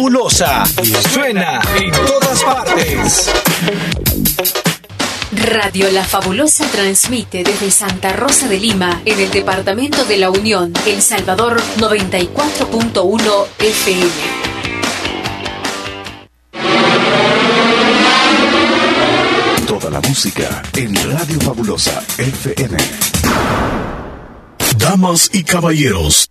Fabulosa suena en todas partes. Radio La Fabulosa transmite desde Santa Rosa de Lima, en el departamento de La Unión, El Salvador 94.1 FM. Toda la música en Radio Fabulosa FM. Damas y caballeros,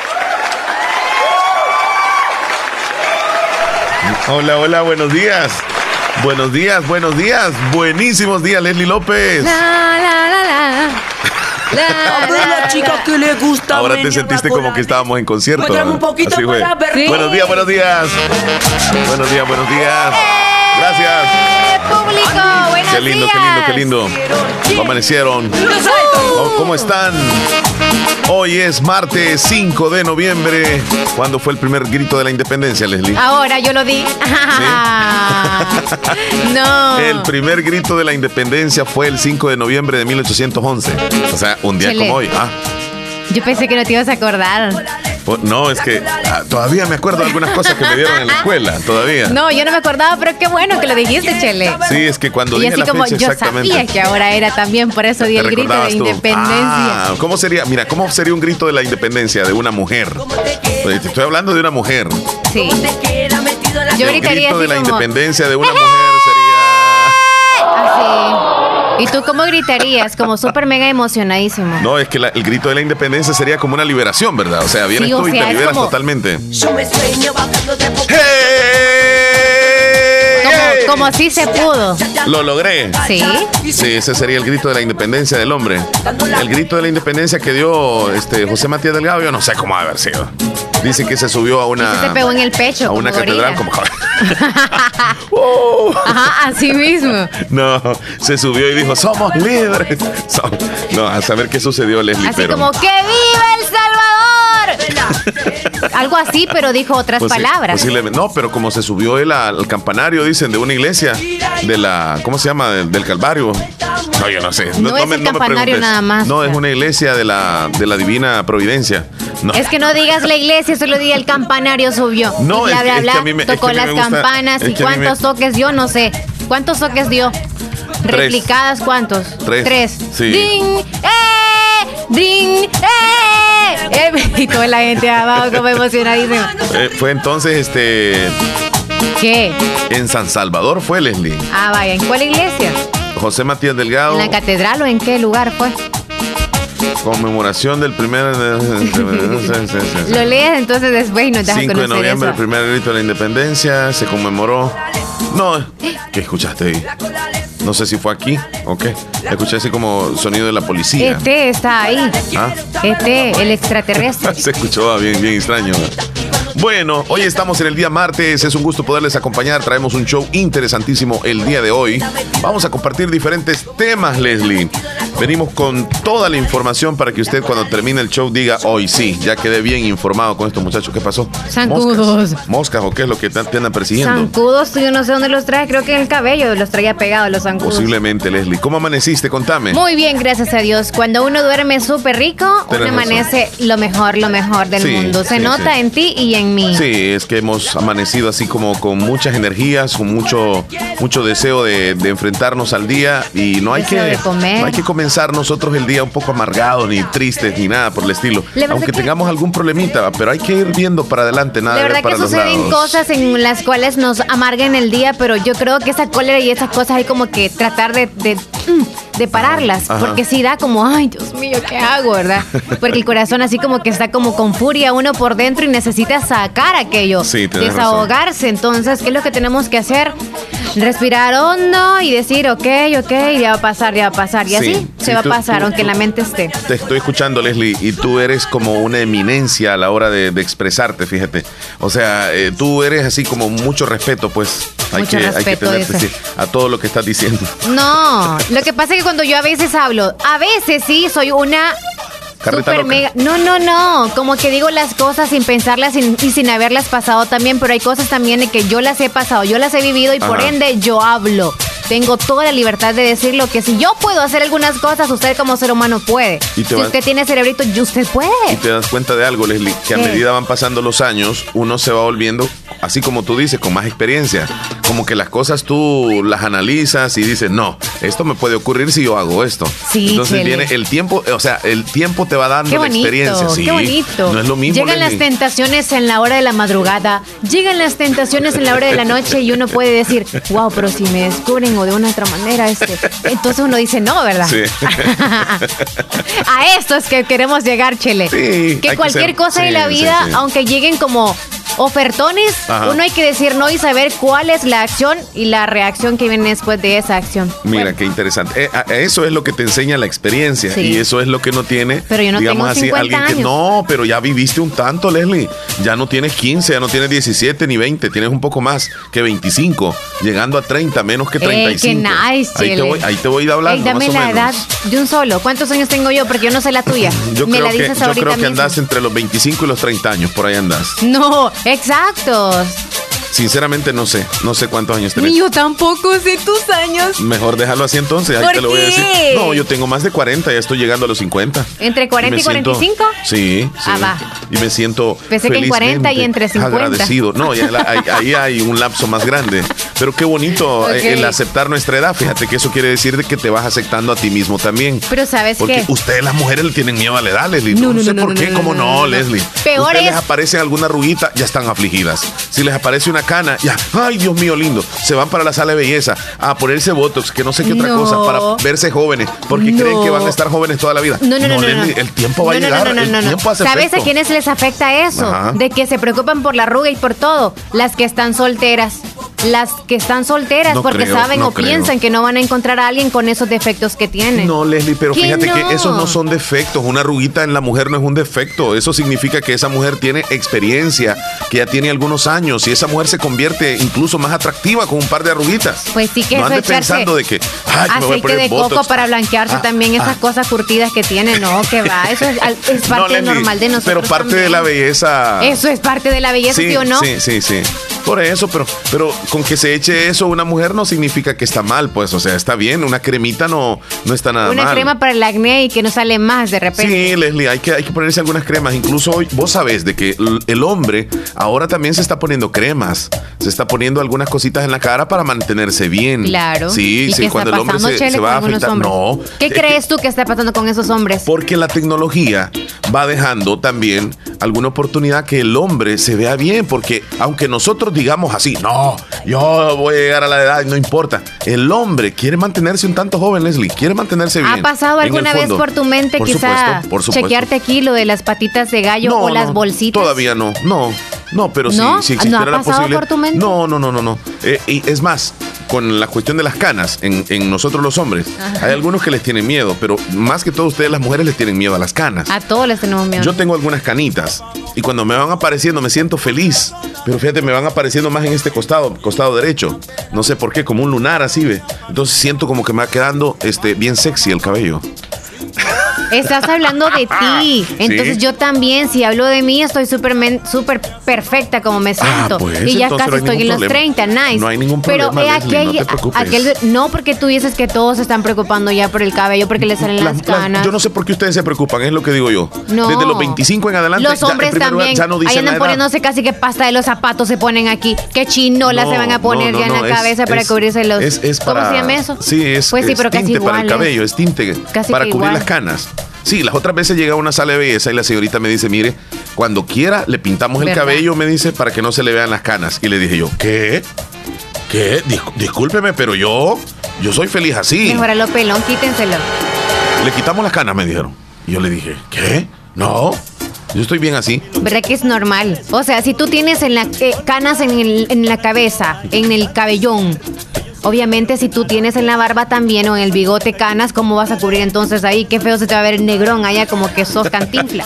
Hola, hola, buenos días. Buenos días, buenos días. Buenísimos días, Leslie López. La, la, la, la. La, A ver, la chica que le gusta. Ahora te sentiste como que estábamos en concierto. Un poquito Así fue. para ver. Sí. Buenos días, buenos días. Buenos días, buenos días. Gracias. público, buenos Qué lindo, días. qué lindo, qué lindo. ¿Cómo amanecieron? ¿Cómo- ¿Cómo están? Hoy es martes 5 de noviembre. ¿Cuándo fue el primer grito de la independencia, Leslie? Ahora yo lo di. no. El primer grito de la independencia fue el 5 de noviembre de 1811. O sea, un día como hoy. Ah, Yo pensé que no te ibas a acordar. no, es que ah, todavía me acuerdo de algunas cosas que me dieron en la escuela. Todavía. No, yo no me acordaba, pero qué bueno que lo dijiste, Chele. Sí, es que cuando Y dije así la como fecha yo exactamente. sabía que ahora era también, por eso di ¿te el grito de independencia. Ah, ¿cómo sería? Mira, ¿cómo sería un grito de la independencia de una mujer? Te estoy hablando de una mujer. Sí. Yo el gritaría grito de la como, independencia de una mujer sería. Así. ¿Y tú cómo gritarías? Como súper mega emocionadísimo. No, es que la- el grito de la independencia sería como una liberación, ¿verdad? O sea, vienes Sí, o tú y sea, te liberas como- totalmente. Yo me sueño bajando de poco. Como, como si se pudo. Lo logré. Sí. Sí, ese sería el grito de la independencia del hombre. El grito de la independencia que dio este José Matías Delgado, yo no sé cómo haber sido. Dice que se subió a una. Se pegó en el pecho. a como una catedral gorila. como. Ajá, así mismo. No, se subió y dijo, somos libres. No, a saber qué sucedió, Leslie, Así pero. como, ¡que viva El Salvador! Algo así, pero dijo otras Posi- palabras. no, pero como se subió él al, campanario, dicen, de una iglesia, de la, ¿cómo se llama? Del, del Calvario. No, yo no sé. No es el campanario nada más, No, es una iglesia de la, de la Divina Providencia. No. Es que no digas la iglesia, solo di el campanario subió. No, y bla, es bla, es que a mí me- es que tocó a mí me las gusta- campanas y me- cuántos toques dio, no sé. ¿Cuántos toques dio? Replicadas, ¿cuántos? Tres. Sí. ¡Ding! ¡Eh! ¡Ding! ¡Eh! Eh, Y toda la gente abajo como emocionadísima. Eh, fue entonces este ¿Qué? en San Salvador fue Leslie. Ah, vaya, ¿en cuál iglesia? José Matías Delgado, ¿En la catedral o en qué lugar fue? conmemoración del primer Lo lees entonces después y nos das a 5 de noviembre, el eso. primer grito de la independencia, se conmemoró. No, ¿qué escuchaste ahí? No sé si fue aquí o qué. Escuché así como sonido de la policía. Este está ahí. Ah, Este, el extraterrestre. se escuchó bien, bien extraño. Bueno, hoy estamos en el día martes, es un gusto poderles acompañar, traemos un show interesantísimo el día de hoy. Vamos a compartir diferentes temas, Leslie. Venimos con toda la información para que usted cuando termine el show diga, hoy sí, ya quedé bien informado con estos muchachos. ¿Qué pasó? Zancudos. ¿Moscas, ¿Moscas o qué es lo que te, te andan persiguiendo? Zancudos, yo no sé dónde los trae, creo que en el cabello los traía pegados los zancudos. Posiblemente, Leslie. ¿Cómo amaneciste? Contame. Muy bien, gracias a Dios. Cuando uno duerme súper rico, uno amanece lo mejor, lo mejor del Sí, mundo. Se sí, nota sí. en ti y en mí. Sí, es que hemos amanecido así como con muchas energías, con mucho, mucho deseo de, de enfrentarnos al día y no hay Deseo que, de comer. no hay que comenzar nosotros el día un poco amargados ni tristes ni nada por el estilo. Aunque que- tengamos algún problemita, pero hay que ir viendo para adelante, nada De de ver verdad para que los suceden lados. cosas en las cuales nos amarguen el día, pero yo creo que esa cólera y esas cosas hay como que tratar de, de, mm, de pararlas, Ajá. porque si da como, ay, Dios mío, ¿qué hago, verdad? Porque el corazón así como que está como con furia uno por dentro y necesita sacar aquello, Sí, desahogarse. Entonces, ¿qué es lo que tenemos que hacer? Respirar hondo y decir, ok, ok, ya va a pasar, ya va a pasar. Y Sí, así sí, se va a pasar, tú- aunque tú- la mente esté. Te estoy escuchando, Leslie, y tú eres como una eminencia a la hora de, de expresarte, fíjate. O sea, eh, tú eres así como mucho respeto, pues. Hay Mucho que, hay que respeto tener eso. sí, a todo lo que estás diciendo. No, lo que pasa es que cuando yo a veces hablo, a veces sí soy una Carreta super loca. mega. No, no, no. Como que digo las cosas sin pensarlas sin- y sin haberlas pasado también, pero hay cosas también de que yo las he pasado, yo las he vivido y por ende yo hablo. Tengo toda la libertad de decirlo que si yo puedo hacer algunas cosas, usted como ser humano puede. Y Si vas- usted tiene cerebrito, y usted puede. Y te das cuenta de algo, Leslie, que a medida van pasando los años, uno se va volviendo, así como tú dices, con más experiencia. Como que las cosas tú las analizas y dices, no, esto me puede ocurrir si yo hago esto. Sí, Entonces Chele. viene el tiempo, o sea, el tiempo te va dando Qué la experiencia. Sí, qué bonito. No es lo mismo. Llegan las tentaciones en la hora de la madrugada, llegan las tentaciones en la hora de la noche y uno puede decir, wow, pero si me descubren de una otra manera, este, entonces uno dice no, ¿verdad? Sí. A esto es que queremos llegar, Chele. Sí, que que cualquier ser- cosa sí, en la vida, aunque lleguen como ofertones, Ajá. uno hay que decir no y saber cuál es la acción y la reacción que viene después de esa acción. Mira, Bueno, qué interesante. Eh, eso es lo que te enseña la experiencia Sí. y eso es lo que no tiene, Pero yo no digamos tengo así, 50 alguien que no, pero ya viviste un tanto, Leslie. Ya no tienes 15, ya no tienes 17 ni 20, tienes un poco más que 25, llegando a 30, menos que Ey, 35. qué nice, ahí, te voy, ahí te voy a ir hablando, Ey, dame más o la menos. edad de un solo. ¿Cuántos años tengo yo? Porque yo no sé la tuya. Yo Me creo, la que, dices yo ahorita creo que mismo. andas entre los 25 y los 30 años, por ahí andas. No, exactos. Sinceramente no sé, no sé cuántos años tenés. Yo tampoco sé tus años. Mejor déjalo así entonces, ahí ¿Por te lo voy a decir. No, yo tengo más de 40, ya estoy llegando a los 50. ¿Entre 40 y siento- 45? Sí, sí. Ah, va. Y me siento Pensé que en 40 y entre 50. agradecido. No, ya la- ahí, ahí hay un lapso más grande. Pero qué bonito eh, el aceptar nuestra edad. Fíjate que eso quiere decir de que te vas aceptando a ti mismo también. Pero ¿sabes Porque qué? ustedes las mujeres le tienen miedo a la edad, Leslie. No, No, no, sé no, por qué, cómo no. Leslie. Peor ustedes les es- aparece alguna arruguita, ya están afligidas. Si les aparece una cana, ya, ay Dios mío lindo, se van para la sala de belleza a ponerse botox, que no sé qué otra No. cosa, para verse jóvenes, porque No. creen que van a estar jóvenes toda la vida. No, no, no, el tiempo va a llegar, no, no, el tiempo hace ¿Sabes efecto. a quiénes les afecta eso? Ajá. De que se preocupan por la arruga y por todo. Las que están solteras. Las que están solteras No porque creo, saben no o creo. piensan que no van a encontrar a alguien con esos defectos que tienen. No, Leslie, pero ¿Que fíjate no? que esos no son defectos. Una arruguita en la mujer no es un defecto. Eso significa que esa mujer tiene experiencia, que ya tiene algunos años y esa mujer se convierte incluso más atractiva con un par de arruguitas. Pues sí que no eso pensando de que ay, me voy a aceite poner de coco para blanquearse Ah, también esas ah. cosas curtidas que tiene, no, que va, eso es, No, parte Leslie, normal de nosotros. Pero parte de la belleza. Eso es parte de la belleza, ¿sí, o no? Sí, sí, sí. Por eso, pero, pero con que se eche eso una mujer no significa que está mal, pues, o sea, está bien. Una cremita no, no está nada Una mal. crema para el acné y que no sale más de repente. Sí, Leslie, hay que, hay que ponerse algunas cremas. Incluso hoy, vos sabés de que el hombre ahora también se está poniendo cremas. Se está poniendo algunas cositas en la cara para mantenerse bien. Claro. Sí, ¿Y sí, cuando el hombre se, va a hombres? No. ¿Qué es crees que- tú que está pasando con esos hombres? Porque la tecnología va dejando también alguna oportunidad que el hombre se vea bien. Porque aunque nosotros digamos así, no, yo voy a llegar a la edad, no importa. El hombre quiere mantenerse un tanto joven, Leslie. Quiere mantenerse bien. ¿Ha pasado alguna vez por tu mente Por quizá supuesto, por supuesto. chequearte aquí lo de las patitas de gallo o las bolsitas? Todavía no, no, no, pero ¿No? sí, si ¿No existiera ha la posibilidad. por tu mente? No, no, no, no, no. Eh, y es más, con la cuestión de las canas en, en nosotros los hombres, hay algunos que les tienen miedo, pero más que todo ustedes las mujeres les tienen miedo a las canas. A todos les tenemos miedo. Yo tengo algunas canitas y cuando me van apareciendo me siento feliz, pero fíjate, me van apareciendo más en este costado, costado derecho. No sé por qué, como un lunar así, ve. Entonces siento como que me va quedando este, bien sexy el cabello. Estás hablando de ti. Entonces yo también, si hablo de mí, estoy súper súper perfecta como me siento. pues, y ya casi no estoy en los problema. 30, nice. No hay ningún Pero problema, eh, aquí hay- no te aquel- no, porque tú dices que todos se están preocupando ya por el cabello, porque le salen Las- las las- canas. yo no sé por qué ustedes se preocupan, es lo que digo yo. No. Desde los 25 en adelante, Los hombres también. ya no Ahí dicen la andan poniéndose casi que pasta de los zapatos se ponen aquí. Qué chinola No, se van a poner ya en la es- cabeza para cubrirse los. es- ¿Cómo se llama eso? Sí, es, Pues sí, pero casi para el cabello, es tinte Casi para cubrir las canas. Sí, las otras veces llega a una sala de belleza y la señorita me dice, mire, cuando quiera le pintamos el cabello, me dice, para que no se le vean las canas. Y le dije yo, ¿qué? ¿Qué? Dis- discúlpeme, pero yo, yo soy feliz así. Mejoralo pelón, quítenselo. Le quitamos las canas, me dijeron. Y yo le dije, ¿qué? No, yo estoy bien así. ¿Verdad que es normal? O sea, si tú tienes en la, eh, canas en, el- en la cabeza, en el cabellón, Obviamente, si tú tienes en la barba también o en el bigote canas, ¿cómo vas a cubrir entonces ahí? Qué feo se te va a ver el negrón allá como que sos cantinfla.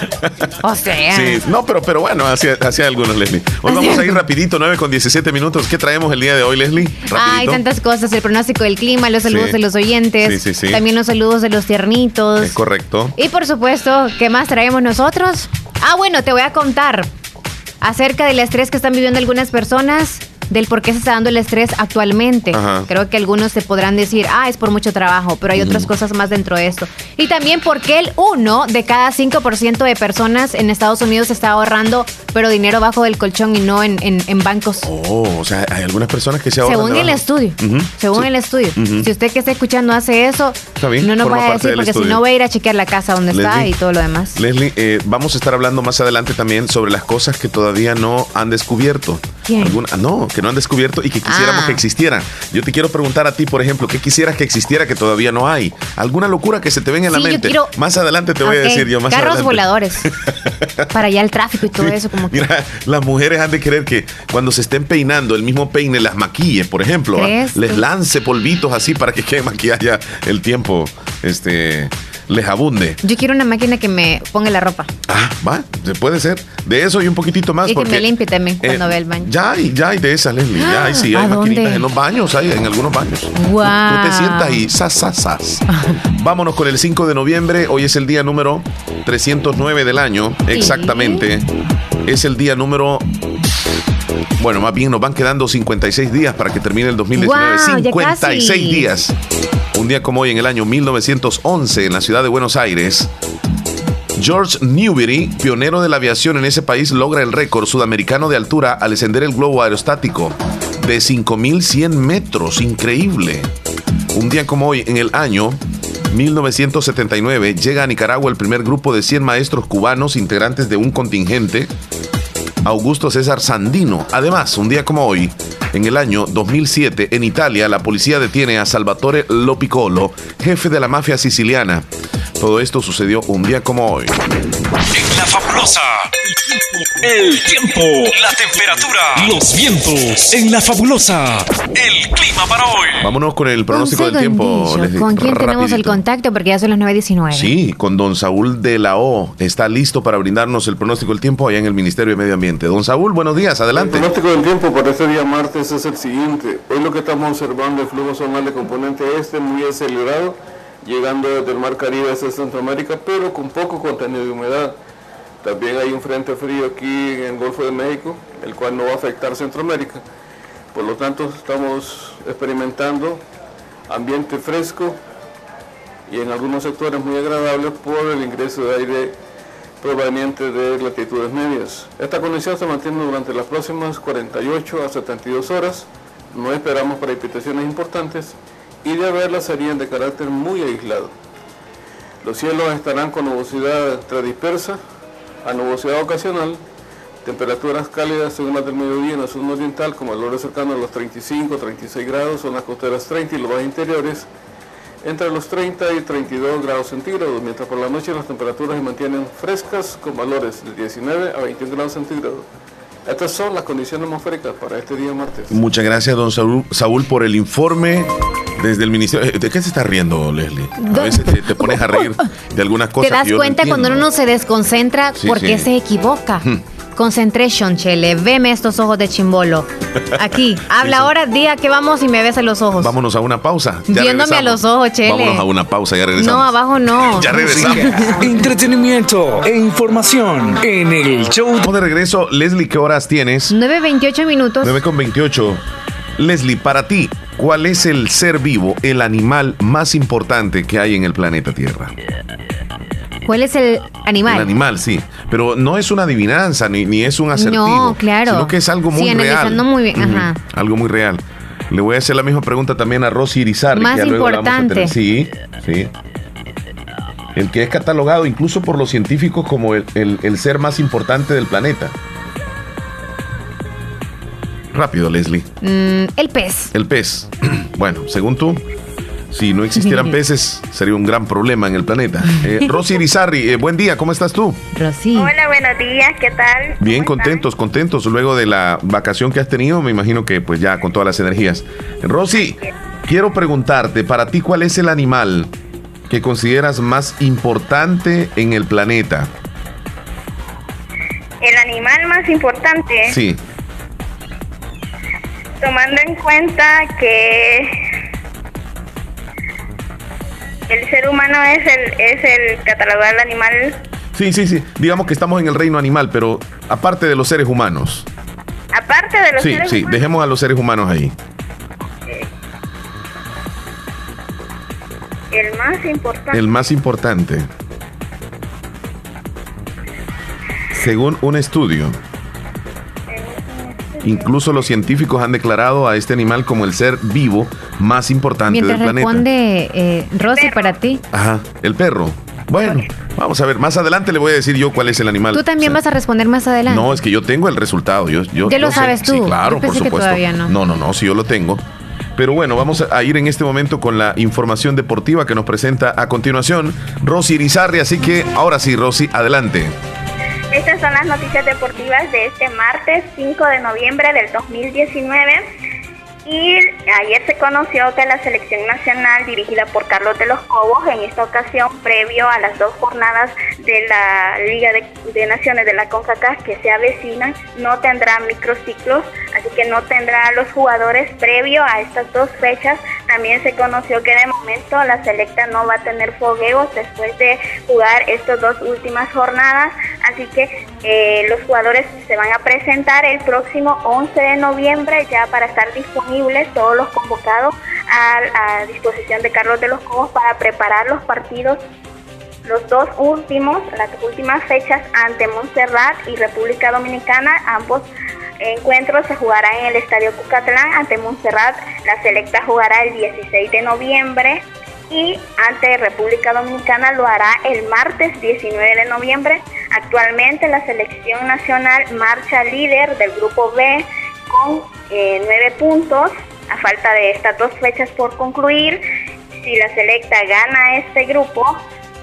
O sea. Sí, no, pero, pero bueno, hacia, hacia algunos, Leslie. Hoy vamos a ir rapidito, 9 con 17 minutos. ¿Qué traemos el día de hoy, Leslie? Rapidito. tantas cosas, el pronóstico del clima, los saludos Sí. de los oyentes, Sí, sí, sí. también los saludos de los tiernitos. Es correcto. Y por supuesto, ¿qué más traemos nosotros? Ah, bueno, te voy a contar acerca del estrés que están viviendo algunas personas, del por qué se está dando el estrés actualmente. Ajá. Creo que algunos te podrán decir, ah, es por mucho trabajo, pero hay otras cosas más dentro de esto. Y también porque el uno de cada 5% de personas en Estados Unidos está ahorrando, pero dinero bajo del colchón y no en, en- en bancos. Oh, o sea, hay algunas personas que se ahorran. Según el estudio, según Sí. el estudio. Si usted que está escuchando hace eso, no nos vaya a decir porque si no va a ir a chequear la casa donde está y todo lo demás. Leslie, eh, vamos a estar hablando más adelante también sobre las cosas que todavía no han descubierto. ¿Quién? Alguna- no, que no han descubierto y que quisiéramos Ah. que existieran. Yo te quiero preguntar a ti, por ejemplo, ¿qué quisieras que existiera que todavía no hay? ¿Alguna locura que se te venga en Sí, la mente? quiero- Más adelante te voy a decir yo más Carros adelante. voladores. Para allá el tráfico y todo eso, como que. Mira, las mujeres han de querer que cuando se estén peinando el mismo peine las maquille, por ejemplo, ¿ah? ¿Crees les lance polvitos así para que queden maquilladas ya el tiempo, este, les abunde. Yo quiero una máquina que me ponga la ropa. Ah, va, puede ser. De eso y un poquitito más. Y que me limpie también cuando vea el baño. Ya hay, ya hay de esas, Leslie. Ya hay, sí, ¿A hay maquinitas dónde? en los baños, hay en algunos baños. Guau. Tú te sientas y sas, sas, sas. Vámonos con el 5 de noviembre. Hoy es el día número 309 del año. Exactamente. Es el día número. Bueno, más bien nos van quedando 56 días para que termine el 2019. Guau, ya 56 casi. días. Un día como hoy, en el año 1911, en la ciudad de Buenos Aires, George Newbery, pionero de la aviación en ese país, logra el récord sudamericano de altura al ascender el globo aerostático de 5.100 metros. Increíble. Un día como hoy, en el año 1979, llega a Nicaragua el primer grupo de 100 maestros cubanos integrantes de un contingente, Augusto César Sandino. Además, un día como hoy, en el año 2007, en Italia, la policía detiene a Salvatore Lopiccolo, jefe de la mafia siciliana. Todo esto sucedió un día como hoy. Fabulosa. El tiempo, la temperatura, los vientos. En la fabulosa. El clima para hoy. Vámonos con el pronóstico del tiempo. ¿Con quién tenemos el Rapidito. contacto? Porque ya son las 9.19. Sí, con don Saúl de la O. Está listo para brindarnos el pronóstico del tiempo allá en el Ministerio de Medio Ambiente. Don Saúl, buenos días, adelante. El pronóstico del tiempo para este día martes es el siguiente. Hoy lo que estamos observando el flujo zonal de componente este muy acelerado, llegando desde el mar Caribe hacia Centroamérica, pero con poco contenido de humedad. También hay un frente frío aquí en el Golfo de México, el cual no va a afectar Centroamérica. Por lo tanto, estamos experimentando ambiente fresco y en algunos sectores muy agradable por el ingreso de aire proveniente de latitudes medias. Esta condición se mantiene durante las próximas 48 a 72 horas. No esperamos precipitaciones importantes y de haberlas serían de carácter muy aislado. Los cielos estarán con nubosidad entre dispersa a nubosidad ocasional, temperaturas cálidas según las del mediodía en la zona oriental, como valores cercano a los 35, 36 grados, zonas costeras 30 y los bajos interiores entre los 30 y 32 grados centígrados, mientras por la noche las temperaturas se mantienen frescas con valores de 19 a 21 grados centígrados. Estas son las condiciones atmosféricas para este día martes. Muchas gracias, don Saúl, Saúl, por el informe desde el Ministerio. Eh, ¿De qué se está riendo, Leslie? A veces te, te pones a reír de algunas cosas. Te das que yo no cuenta cuando uno se desconcentra Sí, porque sí. se equivoca. Concentration, Chele. Veme estos ojos de chimbolo. Aquí. Habla ahora, diga que vamos y me ves a los ojos. Vámonos a una pausa. Ya Viéndome regresamos. a los ojos, Chele. Vámonos a una pausa, ya regresamos. no, abajo no. Ya regresamos. Entretenimiento e información en el show. Estamos de regreso. Leslie, ¿qué horas tienes? 9.28 minutos. 9 con 28. Leslie, para ti, ¿cuál es el ser vivo, el animal más importante que hay en el planeta Tierra? ¿Cuál es el animal? El animal, sí. Pero no es una adivinanza ni, ni es un acertijo. No, claro. Sino que es algo muy Sí, real. analizando muy bien, ajá. Algo muy real. Le voy a hacer la misma pregunta también a Rosy Irizarry. Más que ya luego la vamos a importante. tener. Sí, sí. El que es catalogado incluso por los científicos como el, el- el ser más importante del planeta. Rápido, Leslie. Mm, el pez. El pez. Bueno, según tú, Si no existieran peces, sería un gran problema en el planeta. Eh, Rosy Irizarri, eh, buen día, ¿cómo estás tú? Rosy. Hola, buenos días, ¿qué tal? Bien, ¿Cómo contentos, contentos. Luego de la vacación que has tenido, me imagino que pues ya con todas las energías. Rosy, quiero preguntarte, para ti, ¿cuál es el animal que consideras más importante en el planeta? El animal más importante, Sí, tomando en cuenta que el ser humano es el, es el catalogado del animal, sí, sí, sí. Digamos que estamos en el reino animal, pero aparte de los seres humanos. aparte de los Sí, seres sí, humanos, dejemos a los seres humanos ahí. el más importante. El más importante. Según un estudio, incluso los científicos han declarado a este animal como el ser vivo más importante Mientras del planeta. responde eh, Rosy para ti, Ajá, el perro. Bueno, vamos a ver, más adelante le voy a decir yo cuál es el animal. tú también O sea, vas a responder más adelante. No, es que yo tengo el resultado. Yo, yo, Ya lo yo sé. sabes tú. Sí, claro, Yo pensé por que supuesto. todavía no. no, no, no, sí, yo lo tengo. Pero bueno, vamos a ir en este momento con la información deportiva que nos presenta a continuación Rosy Irizarri. Así que ahora sí, Rosy, adelante. Estas son las noticias deportivas de este martes 5 de noviembre del 2019. Y ayer se conoció que la selección nacional dirigida por Carlos de los Cobos, en esta ocasión previo a las dos jornadas de la Liga de, Naciones de la CONCACAF que se avecinan, no tendrá microciclos, así que no tendrá a los jugadores previo a estas dos fechas. También se conoció que de momento la selecta no va a tener fogueos después de jugar estas dos últimas jornadas, así que eh, los jugadores se van a presentar el próximo 11 de noviembre ya para estar disponibles todos los convocados a, a disposición de Carlos de los Cobos para preparar los partidos los dos últimos, las últimas fechas ante Montserrat y República Dominicana, ambos encuentros se jugarán en el Estadio Cucatlán. Ante Montserrat, la selecta jugará el 16 de noviembre y ante República Dominicana lo hará el martes 19 de noviembre. Actualmente la selección nacional marcha líder del grupo B con eh, nueve puntos a falta de estas dos fechas por concluir. Si la selecta gana este grupo,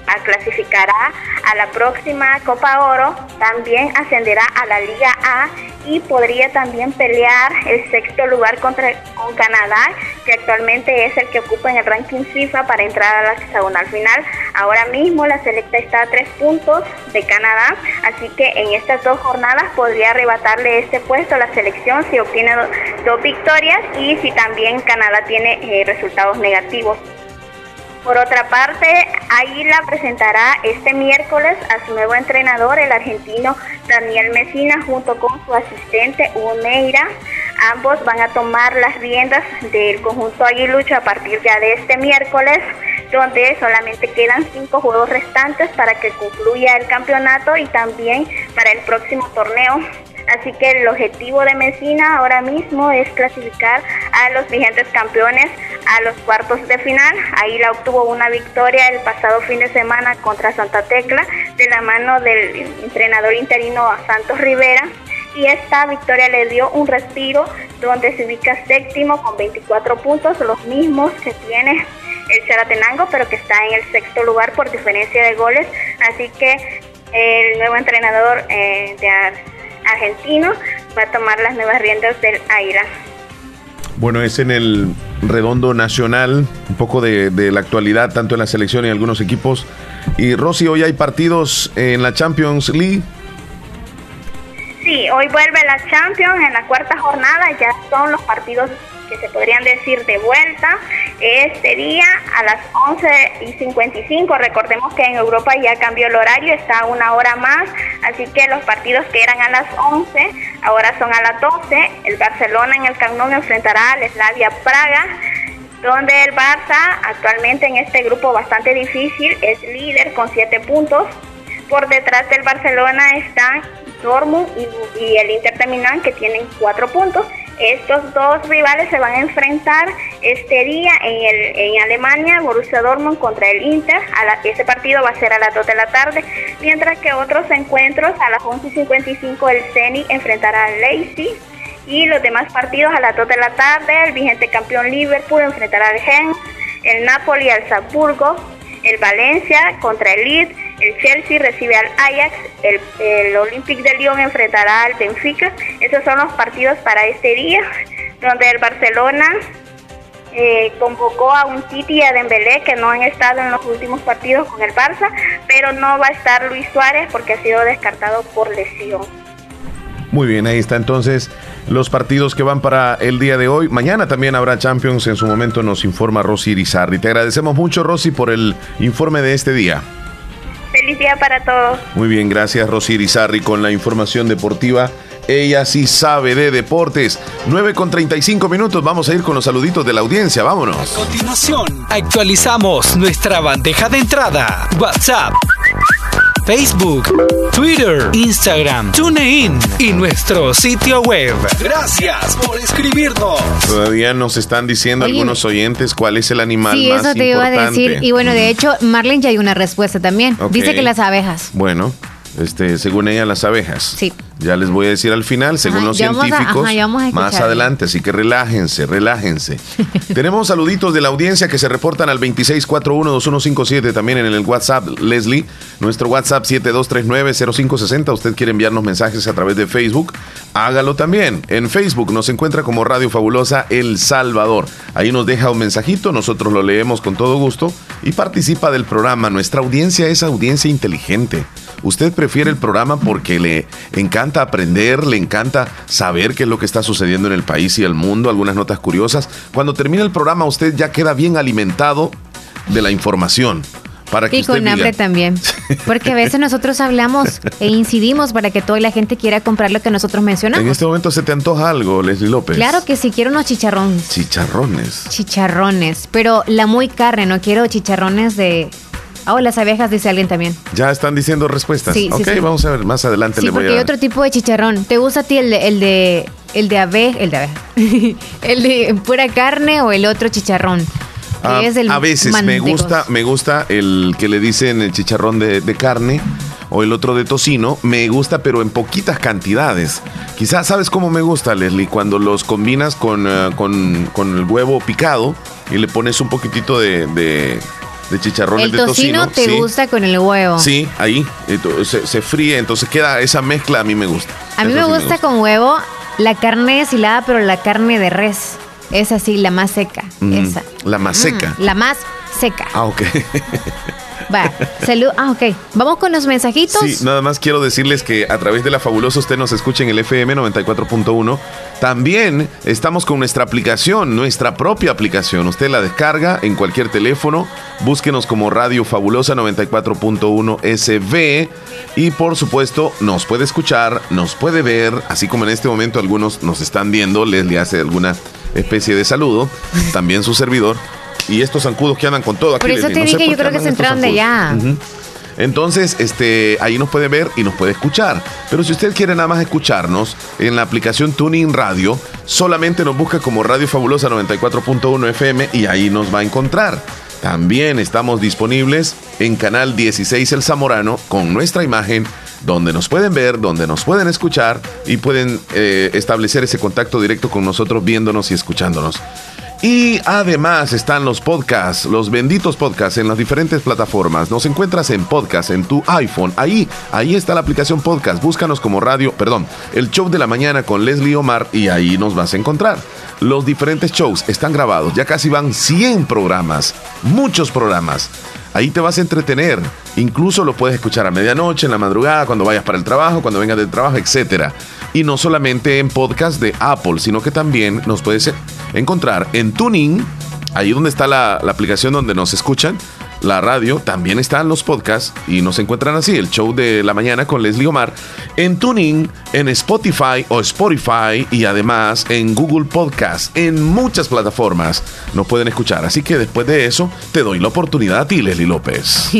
a- clasificará a la próxima Copa Oro, también ascenderá a la Liga A y podría también pelear el sexto lugar contra, con Canadá, que actualmente es el que ocupa en el ranking FIFA para entrar a la hexagonal final. Ahora mismo la selecta está a tres puntos de Canadá, así que en estas dos jornadas podría arrebatarle este puesto a la selección si obtiene do- dos victorias y si también Canadá tiene eh, resultados negativos. Por otra parte, Águila presentará este miércoles a su nuevo entrenador, el argentino Daniel Mesina, junto con su asistente Hugo. Ambos van a tomar las riendas del conjunto aguilucho a partir ya de este miércoles, donde solamente quedan cinco juegos restantes para que concluya el campeonato y también para el próximo torneo. Así que el objetivo de Mesina ahora mismo es clasificar a los vigentes campeones a los cuartos de final. Ahí la obtuvo una victoria el pasado fin de semana contra Santa Tecla de la mano del entrenador interino Santos Rivera. Y esta victoria le dio un respiro donde se ubica séptimo con 24 puntos, los mismos que tiene el Charatenango, pero que está en el sexto lugar por diferencia de goles. Así que el nuevo entrenador eh, de argentino va a tomar las nuevas riendas del Aira. Bueno, es en el redondo nacional, un poco de, de la actualidad, tanto en la selección y en algunos equipos. Y Rosy, hoy hay partidos en la Champions League. Sí, hoy vuelve la Champions en la cuarta jornada, ya son los partidos se podrían decir de vuelta. Este día a las 11 y 55, recordemos que en Europa ya cambió el horario, está una hora más, así que los partidos que eran a las 11 ahora son a las 12. El Barcelona en el Camp Nou enfrentará al Slavia Praga donde el Barça actualmente en este grupo bastante difícil es líder con 7 puntos. Por detrás del Barcelona están Dortmund y, el Inter Milán que tienen 4 puntos. Estos dos rivales se van a enfrentar este día en, el, en Alemania, Borussia Dortmund contra el Inter. A la- ese partido va a ser a las 2 de la tarde, mientras que otros encuentros a las 11.55 el Zenit enfrentará al Leipzig y los demás partidos a las 2 de la tarde, el vigente campeón Liverpool enfrentará al Gen el Napoli al Salzburgo, el Valencia contra el Leeds, el Chelsea recibe al Ajax, el, el Olympique de Lyon enfrentará al Benfica. Esos son los partidos para este día, donde el Barcelona eh, convocó a un Titi y a Dembélé que no han estado en los últimos partidos con el Barça, pero no va a estar Luis Suárez porque ha sido descartado por lesión. Muy bien, ahí está entonces los partidos que van para el día de hoy. Mañana también habrá Champions, en su momento nos informa Rosy Irizarri. Te agradecemos mucho, Rosy, por el informe de este día. Feliz día para todos. Muy bien, gracias Rosy Irizarri con la información deportiva. Ella sí sabe de deportes. 9 con 35 minutos. Vamos a ir con los saluditos de la audiencia. Vámonos. A continuación, actualizamos nuestra bandeja de entrada. WhatsApp. Facebook, Twitter, Instagram, TuneIn y nuestro sitio web. Gracias por escribirnos. Todavía nos están diciendo Oye, algunos oyentes cuál es el animal Sí, más eso te iba a importante. decir. Y bueno, de hecho, Marlene ya hay una respuesta también. Dice que las abejas. Bueno, este, según ella, las abejas. Sí. Ya les voy a decir al final, según Ajá, los a- científicos, ajá, más adelante. Así que relájense, relájense. Tenemos saluditos de la audiencia que se reportan al 26412157 también en el WhatsApp, Leslie. Nuestro WhatsApp 72390560. Usted quiere enviarnos mensajes a través de Facebook, hágalo también. En Facebook nos encuentra como Radio Fabulosa El Salvador. Ahí nos deja un mensajito, nosotros lo leemos con todo gusto y participa del programa. Nuestra audiencia es audiencia inteligente. Usted prefiere el programa porque le encanta aprender, le encanta saber qué es lo que está sucediendo en el país y el mundo, algunas notas curiosas. Cuando termina el programa usted ya queda bien alimentado de la información. Para que Y con hambre diga, también. Porque a veces nosotros hablamos e incidimos para que toda la gente quiera comprar lo que nosotros mencionamos. en este momento se te antoja algo, Leslie López. Claro que sí, quiero unos chicharrones. Chicharrones. Chicharrones. Pero la muy carne, no quiero chicharrones de. Ah, o las abejas, dice alguien también. Ya están diciendo respuestas. Sí, sí, ok, sí. vamos a ver, más adelante Sí, le voy porque a hay otro tipo de chicharrón. ¿Te gusta a ti el de el de el de ave, el de abeja? el de pura carne o el otro chicharrón? Que Ah, es el a veces me gusta, me gusta el que le dicen el chicharrón de, de carne o el otro de tocino. Me gusta, pero en poquitas cantidades. Quizás, ¿sabes cómo me gusta, Leslie? Cuando los combinas con, eh, con, con el huevo picado y le pones un poquitito de, de, de chicharrones El de tocino tocino. te sí. gusta con el huevo. Sí, ahí. Ento- Se, se fríe, entonces queda esa mezcla, a mí me gusta. A mí me sí gusta con huevo la carne deshilada, pero la carne de res. Es así, la más seca. Mm, Esa. La más seca. La más seca. Ah, ok. Va, salud. Ah, ok. Vamos con los mensajitos. Sí, nada más quiero decirles que a través de la fabulosa usted nos escucha en el FM 94.1. También estamos con nuestra aplicación, nuestra propia aplicación. Usted la descarga en cualquier teléfono. Búsquenos como Radio Fabulosa 94.1 SV. Y por supuesto, nos puede escuchar, nos puede ver, así como en este momento algunos nos están viendo. Leslie hace alguna especie de saludo. También su servidor. Y estos zancudos que andan con todo aquí. Por eso te no sé dije, por yo creo que se entraron de allá. Ujú. Entonces, este, ahí nos puede ver y nos puede escuchar. Pero si usted quiere nada más escucharnos en la aplicación Tuning Radio, solamente nos busca como Radio Fabulosa 94.1 FM y ahí nos va a encontrar. También estamos disponibles en Canal 16 El Zamorano con nuestra imagen, donde nos pueden ver, donde nos pueden escuchar y pueden eh, establecer ese contacto directo con nosotros viéndonos y escuchándonos. Y además están los podcasts, los benditos podcasts en las diferentes plataformas. Nos encuentras en podcast, en tu iPhone. Ahí, ahí está la aplicación podcast. Búscanos como radio, perdón, el show de la mañana con Leslie Omar y ahí nos vas a encontrar. Los diferentes shows están grabados. Ya casi van 100 programas, muchos programas. Ahí te vas a entretener. Incluso lo puedes escuchar a medianoche, en la madrugada, cuando vayas para el trabajo, cuando vengas del trabajo, etc. Y no solamente en podcast de Apple, sino que también nos puedes encontrar en Tuning, ahí donde está la, la aplicación donde nos escuchan, la radio, también están los podcasts y nos encuentran así, el show de la mañana con Leslie Omar, en Tuning, en Spotify o Spotify y además en Google Podcast, en muchas plataformas nos pueden escuchar. Así que después de eso, te doy la oportunidad a ti, Leslie López.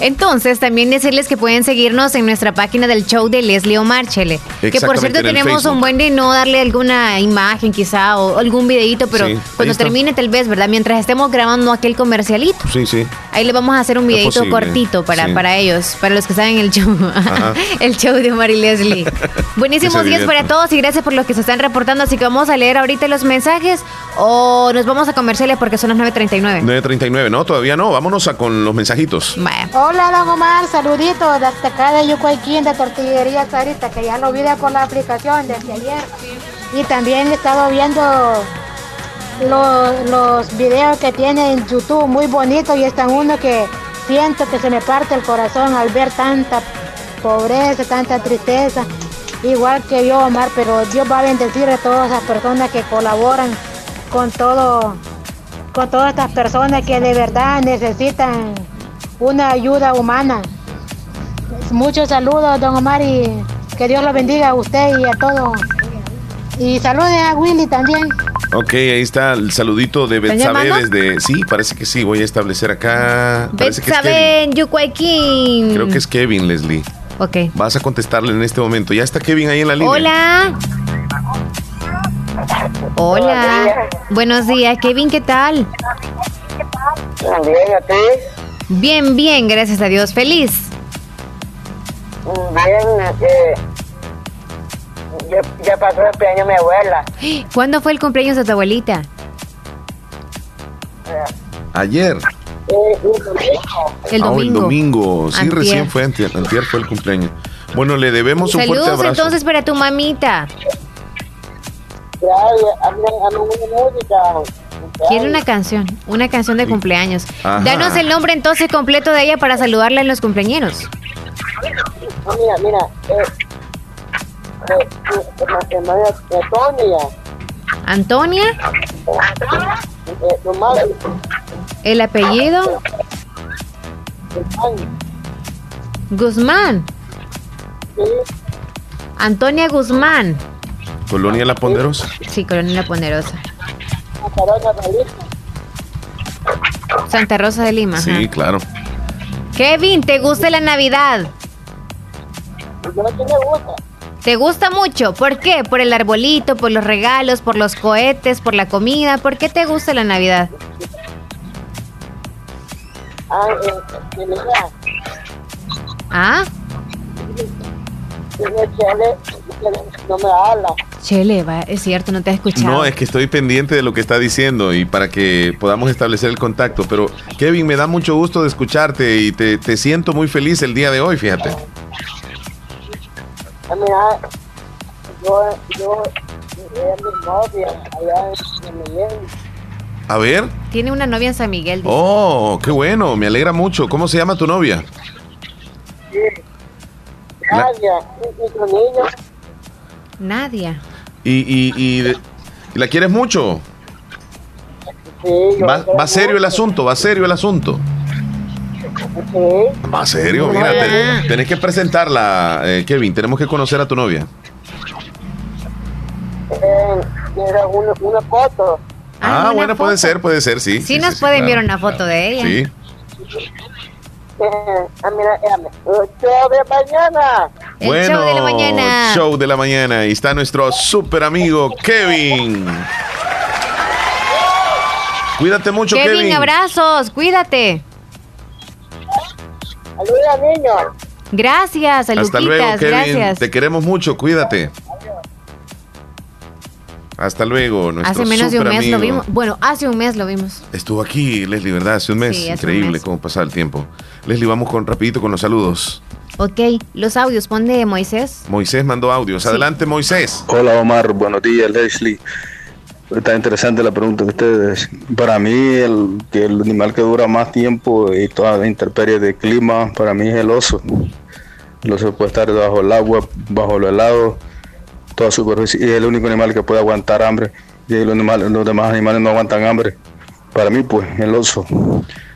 Entonces, también decirles que pueden seguirnos en nuestra página del show de Leslie Omar, Chele. Que por cierto tenemos un buen de no darle alguna imagen quizá o algún videito, pero Sí, cuando termine tal vez, ¿verdad? Mientras estemos grabando aquel comercialito. Sí, sí. Ahí le vamos a hacer un videito cortito para, sí. para ellos, para los que saben el show. El show de Omar y Leslie. Buenísimos días para todos y gracias por los que se están reportando. Así que vamos a leer ahorita los mensajes o nos vamos a comerciales porque son las 9.39. 9.39, no, todavía no. Vámonos a con los mensajitos. Hola, don Omar, saluditos desde acá de Yucuayquín, de Tortillería Sarita, que ya lo vi por la aplicación desde ayer. Y también he estado viendo lo- los videos que tiene en YouTube, muy bonitos, y están uno que siento que se me parte el corazón al ver tanta pobreza, tanta tristeza, igual que yo, Omar, pero Dios va a bendecir a todas esas personas que colaboran con todo, con todas estas personas que de verdad necesitan una ayuda humana. Muchos saludos, don Omar, y que Dios lo bendiga a usted y a todos. Y saludos a Willy también. Ok, ahí está el saludito de ¿Están Betsabe desde... Sí, parece que sí. Voy a establecer acá... Kevin. Betsaben, Yucuayquín. Creo que es Kevin, Leslie. Ok. Vas a contestarle en este momento. Ya está Kevin ahí en la línea. Hola. Hola. Buenos días, Kevin, ¿qué tal? Bien, ¿a ti? Bien, bien, gracias a Dios. Feliz. Bien, eh, ya, ya pasó el cumpleaños mi abuela. ¿Cuándo fue el cumpleaños de tu abuelita? Ayer. El Ah, domingo. el domingo. Sí, Antier. recién fue antier, antier fue el cumpleaños. Bueno, le debemos un fuerte Saludos abrazo. entonces para tu mamita. Hazme una música. Quiere una canción, una canción de cumpleaños. Ajá. Danos el nombre entonces completo de ella para saludarla en los cumpleaños. No, mira, mira. Eh, Antonia. Antonia, el apellido Guzmán. Antonia Guzmán. Colonia La Ponderosa. Sí, Colonia La Ponderosa. Santa Rosa de Lima. ajá. Sí, claro. Kevin, ¿te gusta la Navidad? Yo no me gusta. ¿Te gusta mucho? ¿Por qué? ¿Por el arbolito, por los regalos, por los cohetes, por la comida? ¿Por qué te gusta la Navidad? Ah, eh, ¿Ah? no me habla. Chele, va, es cierto, no te he escuchado. No, es que estoy pendiente de lo que está diciendo y para que podamos establecer el contacto. Pero, Kevin, me da mucho gusto de escucharte y te, te siento muy feliz el día de hoy, fíjate. Mira, yo, yo, era mi novia allá en Medellín. A ver. Tiene una novia en San Miguel. dice. Oh, qué bueno, me alegra mucho. ¿Cómo se llama tu novia? Sí. Nadia, y. Nadia. ¿Y, y, y de- y la quieres mucho? Sí, yo ¿Va, la quiero va serio el mucho. asunto? ¿Va serio el asunto? ¿Va serio? Mira, te- tenés que presentarla, eh, Kevin. Tenemos que conocer a tu novia. Eh, era una, una foto. Ah, una bueno, puede ser, puede ser, sí. Sí, nos puede enviar una foto de ella. Sí. Eh, ah, mira, eh, show de mañana. El bueno, show de la mañana. show de la mañana. Y está nuestro super amigo Kevin. Cuídate mucho, Kevin, Kevin. abrazos, cuídate. Saluda, niño. Gracias, a Hasta luego, Kevin. gracias. Te queremos mucho, cuídate. Hasta luego, nuestro Hace menos de un mes superamigo. lo vimos. Bueno, hace un mes lo vimos. Estuvo aquí, Leslie, ¿verdad? Hace un mes. Sí, hace un Increíble mes. cómo pasa el tiempo. Leslie, vamos con rapidito con los saludos. Ok, los audios, pon de Moisés. Moisés mandó audios. Adelante, Moisés. Hola Omar, buenos días Leslie. Está interesante la pregunta de ustedes. Para mí el, el animal que dura más tiempo y toda la intemperie de clima, para mí es el oso. El oso puede estar bajo el agua, bajo el helado, toda superficie, y es el único animal que puede aguantar hambre. Y los, animales, los demás animales no aguantan hambre. Para mí, pues, el oso.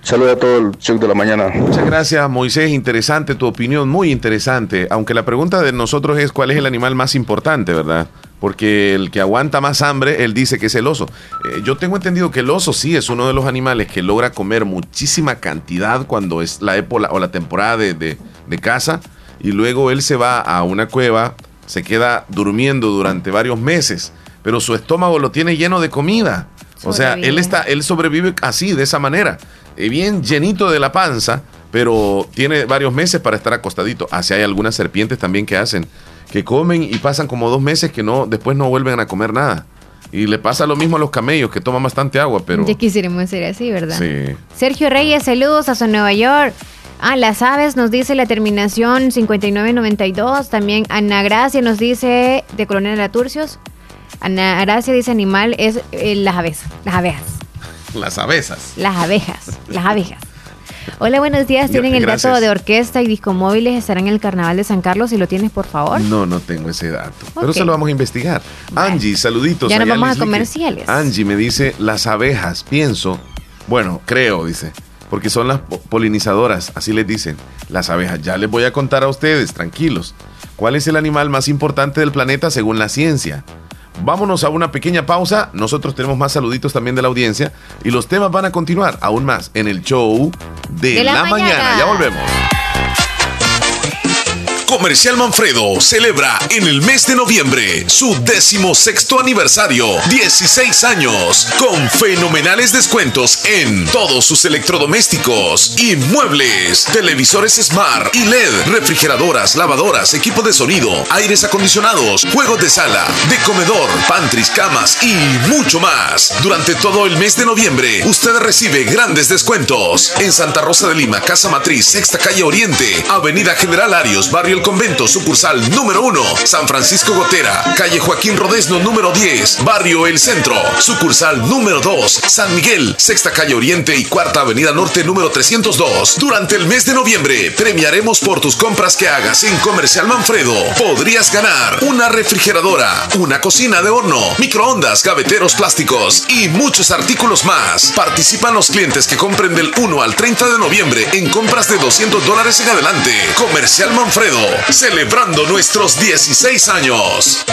Saludos a todo el show de la mañana. Muchas gracias, Moisés. Interesante tu opinión, muy interesante. Aunque la pregunta de nosotros es cuál es el animal más importante, ¿verdad? Porque el que aguanta más hambre, él dice que es el oso. Eh, yo tengo entendido que el oso sí es uno de los animales que logra comer muchísima cantidad cuando es la época o la temporada de, de- de caza y luego él se va a una cueva, se queda durmiendo durante varios meses, pero su estómago lo tiene lleno de comida. O sea, él está, él sobrevive así, de esa manera, eh, bien llenito de la panza, pero tiene varios meses para estar acostadito. Así hay algunas serpientes también que hacen, que comen y pasan como dos meses que no, después no vuelven a comer nada. Y le pasa lo mismo a los camellos, que toman bastante agua, pero... Ya quisiéramos ser así, ¿verdad? Sí. Sergio Reyes, saludos hasta Nueva York. Ah, las aves nos dice la terminación 5992. También Ana Gracia nos dice de Coronel Aturcios. Ana Gracia dice animal es eh, las aves, las abejas. Las abejas. Las abejas, las abejas. Hola, buenos días. ¿Tienen el dato de orquesta y discomóviles? ¿Estarán en el Carnaval de San Carlos? Si lo tienes, por favor. No, no tengo ese dato. Pero eso lo vamos a investigar. Angie, saluditos. Ya nos vamos a comerciales. Angie me dice, las abejas, pienso, bueno, creo, dice, porque son las po- polinizadoras, así les dicen, las abejas. Ya les voy a contar a ustedes, tranquilos, cuál es el animal más importante del planeta según la ciencia. Vámonos a una pequeña pausa. Nosotros tenemos más saluditos también de la audiencia y los temas van a continuar aún más en el show de, De la la, mañana. mañana. Ya volvemos. Comercial Manfredo celebra en el mes de noviembre su decimosexto aniversario, 16 años, con fenomenales descuentos en todos sus electrodomésticos y muebles, televisores Smart y LED, refrigeradoras, lavadoras, equipo de sonido, aires acondicionados, juegos de sala, de comedor, pantries, camas y mucho más. Durante todo el mes de noviembre, usted recibe grandes descuentos en Santa Rosa de Lima, Casa Matriz, Sexta Calle Oriente, Avenida General Arios, Barrio El Convento, sucursal número 1, San Francisco Gotera, Calle Joaquín Rodesno número 10, Barrio El Centro, sucursal número 2, San Miguel, Sexta Calle Oriente y Cuarta Avenida Norte número 302. Durante el mes de noviembre, premiaremos por tus compras que hagas en Comercial Manfredo. Podrías ganar una refrigeradora, una cocina de horno, microondas, gaveteros plásticos y muchos artículos más. Participan los clientes que compren del 1 al 30 de noviembre en compras de 200 dólares en adelante. Comercial Manfredo, celebrando nuestros 16 años.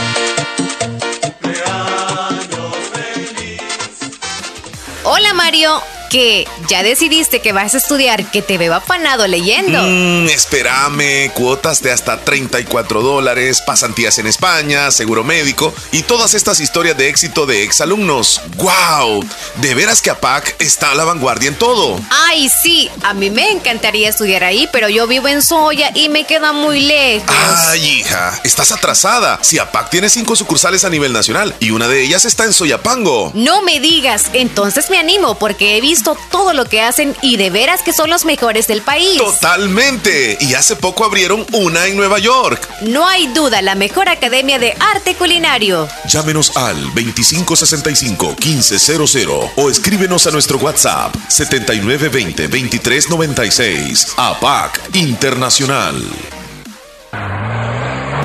Hola Mario, que ya decidiste que vas a estudiar, que te veo afanado leyendo. Mm, espérame, cuotas de hasta 34 dólares, pasantías en España, seguro médico y todas estas historias de éxito de exalumnos. ¡Wow! De veras que APAC está a la vanguardia en todo. Ay, sí, a mí me encantaría estudiar ahí, pero yo vivo en Soya y me queda muy lejos. Ay, hija, estás atrasada. Si APAC tiene cinco sucursales a nivel nacional y una de ellas está en Soyapango. No me digas, entonces me animo porque he visto todo lo que hacen y de veras que son los mejores del país. Totalmente. Y hace poco abrieron una en Nueva York. No hay duda, la mejor academia de arte culinario. Llámenos al 2565-1500 o escríbenos a nuestro WhatsApp 7920-2396. APAC Internacional.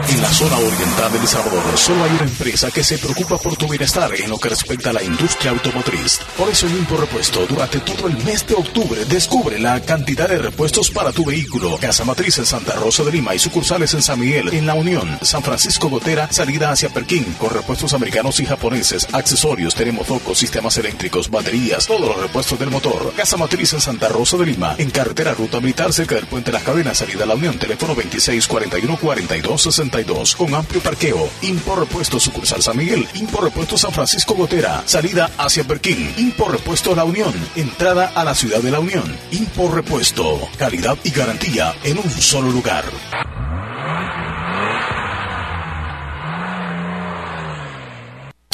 En la zona oriental de El Salvador solo hay una empresa que se preocupa por tu bienestar en lo que respecta a la industria automotriz. Por eso en Repuesto, durante todo el mes de octubre, descubre la cantidad de repuestos para tu vehículo. Casa Matriz en Santa Rosa de Lima y sucursales en San Miguel, en La Unión, San Francisco Gotera, salida hacia Perquín, con repuestos americanos y japoneses, accesorios, termofocos, sistemas eléctricos, baterías, todos los repuestos del motor. Casa Matriz en Santa Rosa de Lima, en carretera Ruta Militar, cerca del Puente Las Cadenas, salida a La Unión, teléfono 2641 4262 con amplio parqueo. Impor Repuesto Sucursal San Miguel. Impor Repuesto San Francisco Gotera. Salida hacia Perquín. Impor Repuesto La Unión. Entrada a la ciudad de La Unión. Impor Repuesto. Calidad y garantía en un solo lugar.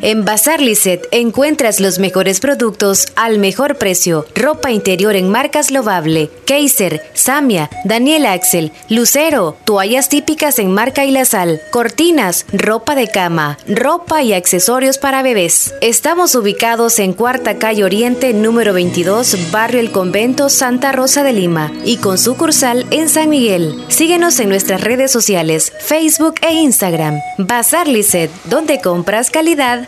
En Bazar Lisset encuentras los mejores productos al mejor precio. Ropa interior en marcas Lovable, Kaiser, Samia, Daniel Axel, Lucero, toallas típicas en marca y la sal, cortinas, ropa de cama, ropa y accesorios para bebés. Estamos ubicados en Cuarta Calle Oriente, número 22, Barrio El Convento, Santa Rosa de Lima y con sucursal en San Miguel. Síguenos en nuestras redes sociales, Facebook e Instagram. Bazar Lisset, donde compras calidad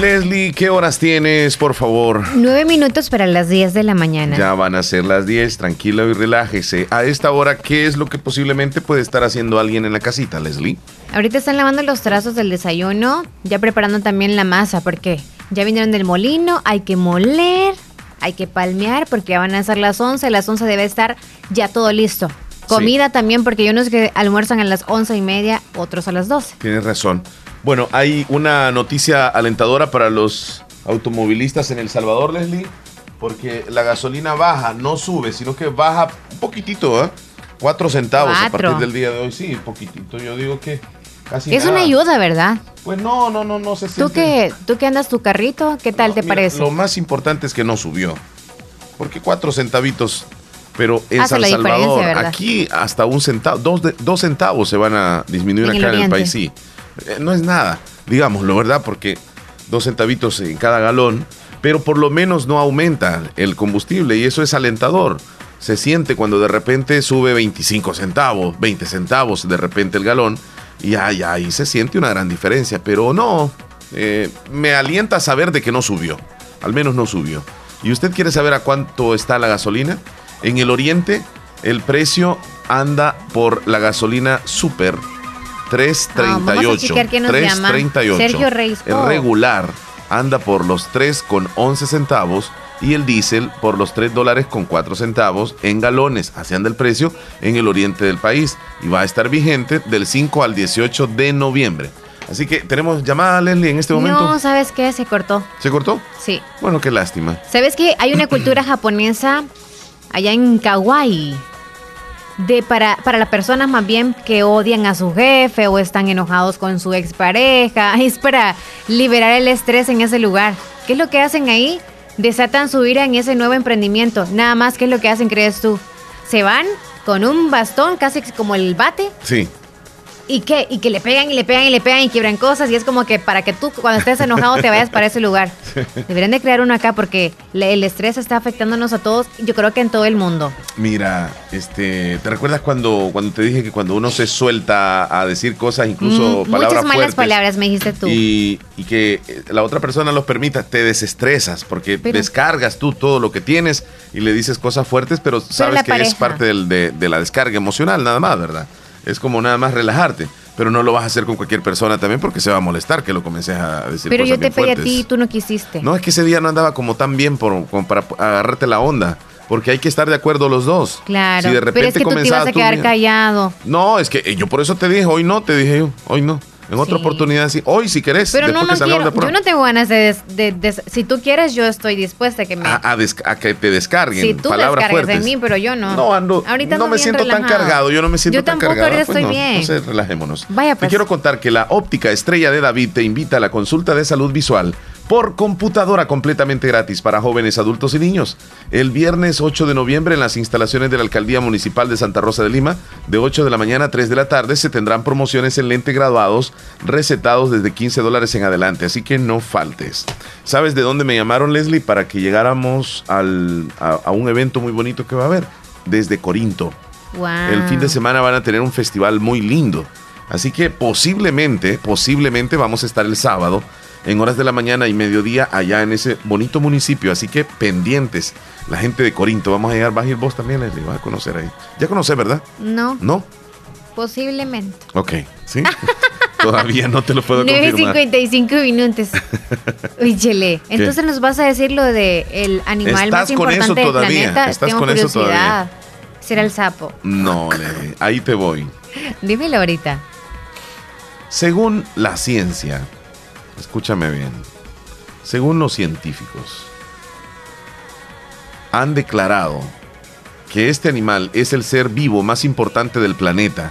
Leslie, ¿qué horas tienes, por favor? Nueve minutos para las 10 de la mañana. Ya van a ser las 10, tranquilo y relájese. A esta hora, ¿qué es lo que posiblemente puede estar haciendo alguien en la casita, Leslie? Ahorita están lavando los trazos del desayuno, ya preparando también la masa, porque ya vinieron del molino, hay que moler, hay que palmear, porque ya van a ser las 11, las 11 debe estar ya todo listo. Comida también, porque hay unos que almuerzan a las once y media, otros a las 12. Tienes razón. Bueno, hay una noticia alentadora para los automovilistas en El Salvador, Leslie, porque la gasolina baja, no sube, sino que baja un poquitito, ¿eh? Cuatro centavos a partir del día de hoy, sí, poquitito. Yo digo que casi Es nada. una ayuda, ¿verdad? Pues no, no, no, no se ¿Tú siente. que, tú que andas tu carrito, ¿qué tal te Mira, parece? Lo más importante es que no subió. Porque cuatro centavitos, pero en Hace San Salvador, aquí hasta un centavo, dos, de- dos centavos se van a disminuir En el acá en el país, sí. Eh, no es nada, digámoslo, ¿verdad? Porque dos centavitos en cada galón, pero por lo menos no aumenta el combustible y eso es alentador. Se siente cuando de repente sube 25 centavos, 20 centavos de repente el galón y ahí, ahí se siente una gran diferencia, pero no, eh, me alienta saber de que no subió, al menos no subió. ¿Y usted quiere saber a cuánto está la gasolina? En el oriente el precio anda por la gasolina super 3.38. Ah, vamos a chequear quién nos llama. 3.38. Sergio Reyes. El Oh. regular anda por los 3 con 11 centavos y el diésel por los 3 dólares con 4 centavos en galones. Así anda el precio en el oriente del país y va a estar vigente del 5 al 18 de noviembre. Así que tenemos llamada, Leslie, en este momento. No, ¿sabes qué? Se cortó. ¿Se cortó? Sí. Bueno, qué lástima. ¿Sabes que hay una cultura japonesa allá en Kauai? De para, para las personas más bien que odian a su jefe o están enojados con su expareja. Es para liberar el estrés en ese lugar. ¿Qué es lo que hacen ahí? Desatan su ira en ese nuevo emprendimiento. Nada más, ¿qué es lo que hacen, crees tú? Se van con un bastón, casi como el bate, Sí. ¿Y qué? Y que le pegan y le pegan y le pegan y quiebran cosas. Y es como que para que tú cuando estés enojado te vayas para ese lugar. Deberían de crear uno acá porque le- el estrés está afectándonos a todos. Yo creo que en todo el mundo. Mira, este, ¿te recuerdas cuando, cuando te dije que cuando uno se suelta a decir cosas, incluso Mm, palabras muchas malas fuertes, palabras me dijiste tú. y, y que eh, la otra persona los permita, te desestresas porque Pero- descargas tú todo lo que tienes y le dices cosas fuertes, pero sabes que es parte del- de, de la descarga emocional, nada más, ¿verdad? Es como nada más relajarte. Pero no lo vas a hacer con cualquier persona también porque se va a molestar que lo comences a decir Pero yo te pedí a ti y tú no quisiste. No, es que ese día no andaba como tan bien por, como para agarrarte la onda. Porque hay que estar de acuerdo los dos. Claro. Si de repente pero es que tú te ibas a quedar callado. No, es que eh, yo por eso te dije, hoy no, te dije yo, hoy no. En otra oportunidad sí, hoy si querés, Pero no, que quiero. de Yo no tengo ganas de, des- de- de- Si tú quieres, yo estoy dispuesta a que me. a, a des- a que te descarguen si tú palabras fuertes. en mí, pero yo no. No, ando, Ahorita no me siento tan cargado, yo no me siento Yo tan tampoco, cargado. ahorita pues estoy no, bien. entonces relajémonos. Vaya, Te pues. quiero contar que la óptica estrella de David te invita a la consulta de salud visual por computadora completamente gratis para jóvenes, adultos y niños. El viernes 8 de noviembre en las instalaciones de la Alcaldía Municipal de Santa Rosa de Lima, de 8 de la mañana a 3 de la tarde, se tendrán promociones en lente graduados recetados desde 15 dólares en adelante, así que no faltes. ¿Sabes de dónde me llamaron, Leslie, para que llegáramos al- a, a un evento muy bonito que va a haber? Desde Corinto. Wow. El fin de semana van a tener un festival muy lindo. Así que posiblemente, posiblemente vamos a estar el sábado en horas de la mañana y mediodía allá en ese bonito municipio. Así que pendientes, la gente de Corinto. Vamos a llegar, vas a ir vos también, Leslie, vas a conocer ahí. Ya conoces, ¿verdad? No, ¿No? posiblemente. Ok, ¿sí? Todavía no te lo puedo confirmar. 9.55 minutos. Uy. Entonces nos vas a decir lo de el animal más Estás con eso importante del todavía, planeta. estás Tengo con eso curiosidad. Será el sapo. No, Leslie, ahí te voy. Dímelo ahorita. Según la ciencia, escúchame bien, según los científicos, han declarado que este animal es el ser vivo más importante del planeta